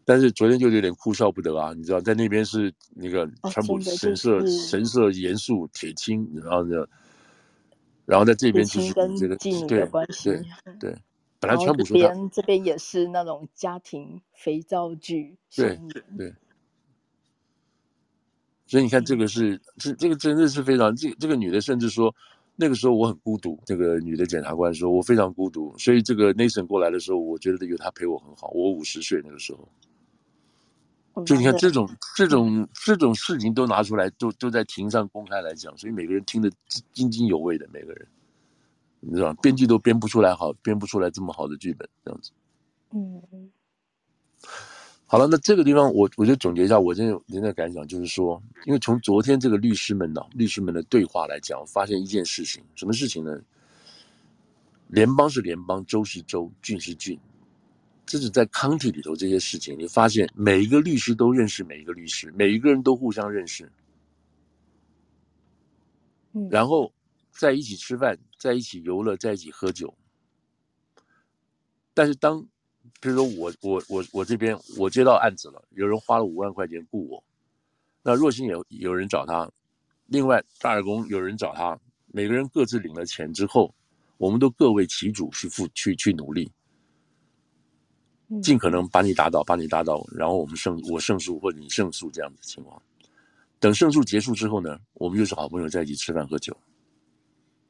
但是昨天就有点哭笑不得啊，你知道，在那边是那个川普神色、哦就是、神色严肃铁青，然后呢，然后在这边就是这个妓女的关系，对对，对。本来川普说这边这边也是那种家庭肥皂剧，对对。所以你看，这个是这这个真的是非常这这个女的甚至说，那个时候我很孤独。这个女的检察官说，我非常孤独，所以这个 Nathan 过来的时候，我觉得有他陪我很好。我五十岁那个时候。就你看这种这种这种事情都拿出来，都都在庭上公开来讲，所以每个人听得津津有味的，每个人，你知道吧？编剧都编不出来好，编不出来这么好的剧本，这样子。嗯。好了，那这个地方我我就总结一下我现在现在感想，就是说，因为从昨天这个律师们呢，律师们的对话来讲，我发现一件事情，什么事情呢？联邦是联邦，州是州，郡是郡。这是在 county 里头这些事情，你发现每一个律师都认识每一个律师，每一个人都互相认识，然后在一起吃饭，在一起游乐，在一起喝酒。但是当，比如说我我我我这边我接到案子了，有人花了五万块钱雇我，那若星也有人找他，另外大耳公有人找他，每个人各自领了钱之后，我们都各为其主去付去去努力。尽可能把你打倒，把你打倒，然后我们胜，我胜诉或者你胜诉这样的情况。等胜诉结束之后呢，我们又是好朋友在一起吃饭喝酒，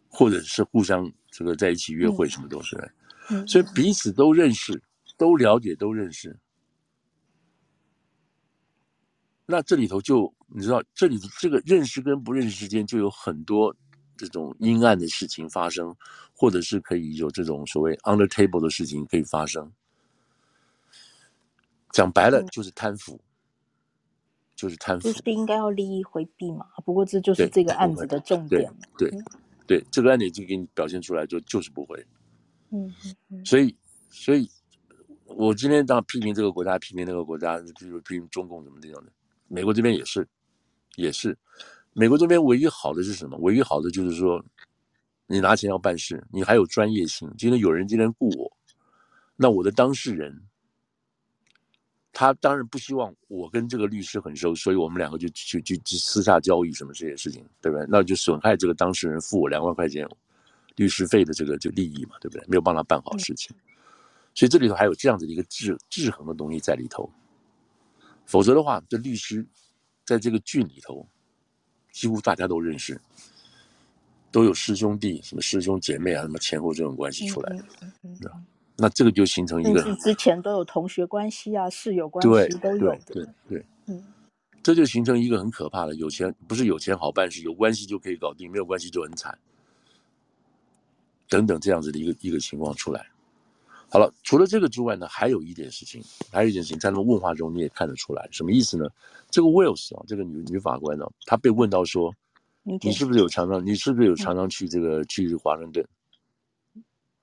或者是互相这个在一起约会，什么都是。嗯，所以彼此都认识，都了解，都认识。那这里头就你知道，这里这个认识跟不认识之间就有很多这种阴暗的事情发生，或者是可以有这种所谓 under table 的事情可以发生。讲白了就是贪腐，嗯，就是贪腐，就是应该要利益回避嘛。不过这就是这个案子的重点。对对，对，这个案子已经给你表现出来，就就是不会。嗯嗯。所以，所以，我今天当然批评这个国家，批评那个国家，比如批评中共怎么这样的。美国这边也是，也是。美国这边唯一好的是什么？唯一好的就是说，你拿钱要办事，你还有专业性。今天有人今天雇我，那我的当事人。他当然不希望我跟这个律师很熟，所以我们两个就去去去私下交易什么这些事情，对不对？那就损害这个当事人付我两万块钱律师费的这个就利益嘛，对不对？没有帮他办好事情，所以这里头还有这样子的一个制制衡的东西在里头。否则的话，这律师在这个郡里头，几乎大家都认识，都有师兄弟、什么师兄姐妹啊，什么前后这种关系出来的，那这个就形成一个，之前都有同学关系啊，室友关系都有的，对对对，嗯，这就形成一个很可怕的，有钱不是有钱好办事，有关系就可以搞定，没有关系就很惨，等等这样子的一个一个情况出来。好了，除了这个之外呢，还有一点事情，还有一件事情，在那问话中你也看得出来，什么意思呢？这个 Wells 啊，这个女女法官呢，她被问到说，你是不是有常常？你是不是有常常去这个、嗯、去华盛顿？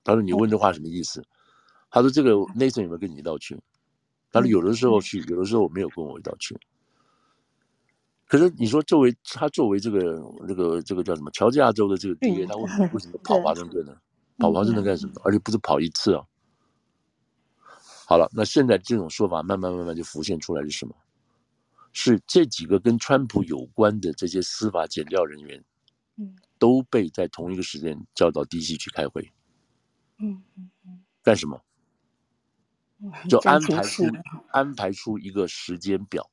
他说：“你问这话什么意思？”嗯、他说：“这个 Nathan 有没有跟你一道去？”他说：“有的时候去，有的时候我没有跟我一道去。”可是你说，作为他作为这个这个这个叫什么乔治亚州的这个 DA，他为什么为什么跑华盛顿呢？跑华盛顿干什么？而且不是跑一次啊？好了，那现在这种说法慢慢慢慢就浮现出来是什么？是这几个跟川普有关的这些司法检调人员，都被在同一个时间叫到 DC 去开会。嗯嗯嗯，干什么？就安排出安排出一个时间表。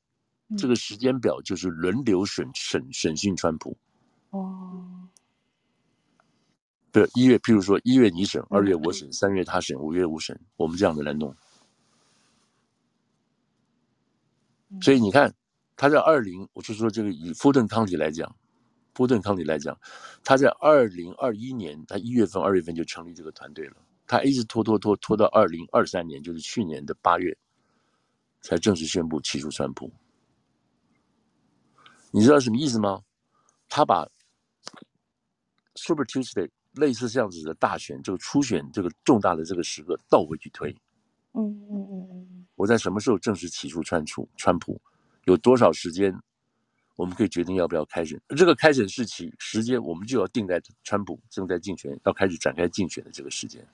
这个时间表就是轮流审审审讯川普。哦，对，一月，譬如说一月你审，二月我审，三月他审，五月我审，我们这样子来弄。所以你看，他在二零，我就说这个以富顿康体来讲，富顿康体来讲，他在二零二一年，他一月份、二月份就成立这个团队了，他一直拖拖拖拖到二零二三年，就是去年的八月，才正式宣布起诉川普。你知道什么意思吗？他把 Super Tuesday 类似这样子的大选，这个初选这个重大的这个时刻倒回去推。嗯嗯嗯嗯。我在什么时候正式起诉川普？川普有多少时间，我们可以决定要不要开审？这个开审是起时间，我们就要定在川普正在竞选要开始展开竞选的这个时间。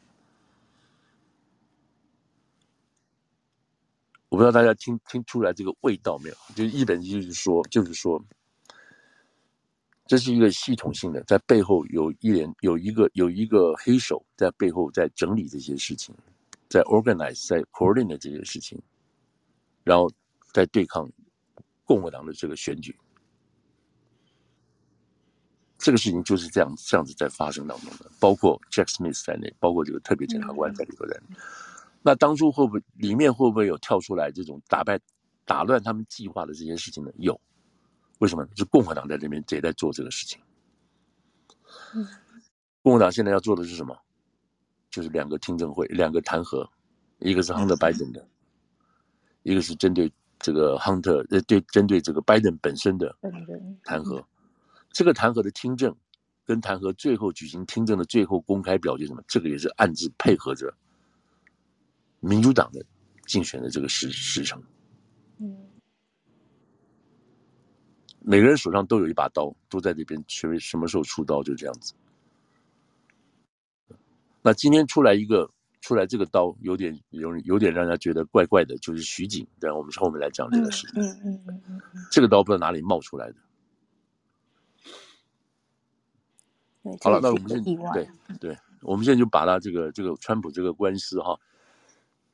我不知道大家听听出来这个味道没有？就一本就是说，就是说，这是一个系统性的，在背后有一连有一个有一个黑手在背后在整理这些事情，在 organize 在 coordinate 这些事情，然后在对抗共和党的这个选举。这个事情就是这样这样子在发生当中的，包括 Jack Smith 在内，包括这个特别检察官在里头的人。嗯那当初会不会里面会不会有跳出来这种打败、打乱他们计划的这些事情呢？有，为什么？是共和党在这边也在做这个事情。共和党现在要做的是什么？就是两个听证会、两个弹劾，一个是 Hunter Biden 的，一个是针对这个 Hunter 呃对针对这个 Biden 本身的弹劾。这个弹劾的听证跟弹劾最后举行听证的最后公开表决什么？这个也是暗自配合着。民主党的竞选的这个时时程，嗯，每个人手上都有一把刀，都在这边，谁什么时候出刀就这样子。那今天出来一个，出来这个刀有点有有点让人家觉得怪怪的，就是徐锦。然后我们后面来讲这个事情，嗯嗯嗯嗯，这个刀不知道哪里冒出来的。好了，那我们现在对对，我们现在就把他这个这个川普这个官司哈。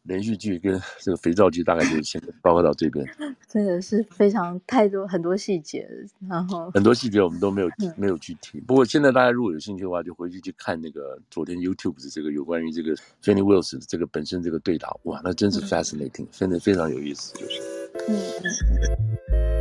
连续剧跟 [LAUGHS] 这个肥皂剧大概就先包括到这边，[LAUGHS] 真的是非常太多很多细节，然后很多细节我们都没有、嗯、没有去提。不过现在大家如果有兴趣的话，就回去去看那个昨天 YouTube 的这个有关于这个 Fanny Wills 的这个本身这个对答，哇，那真是 fascinating，真的、嗯、非常有意思，就是。嗯嗯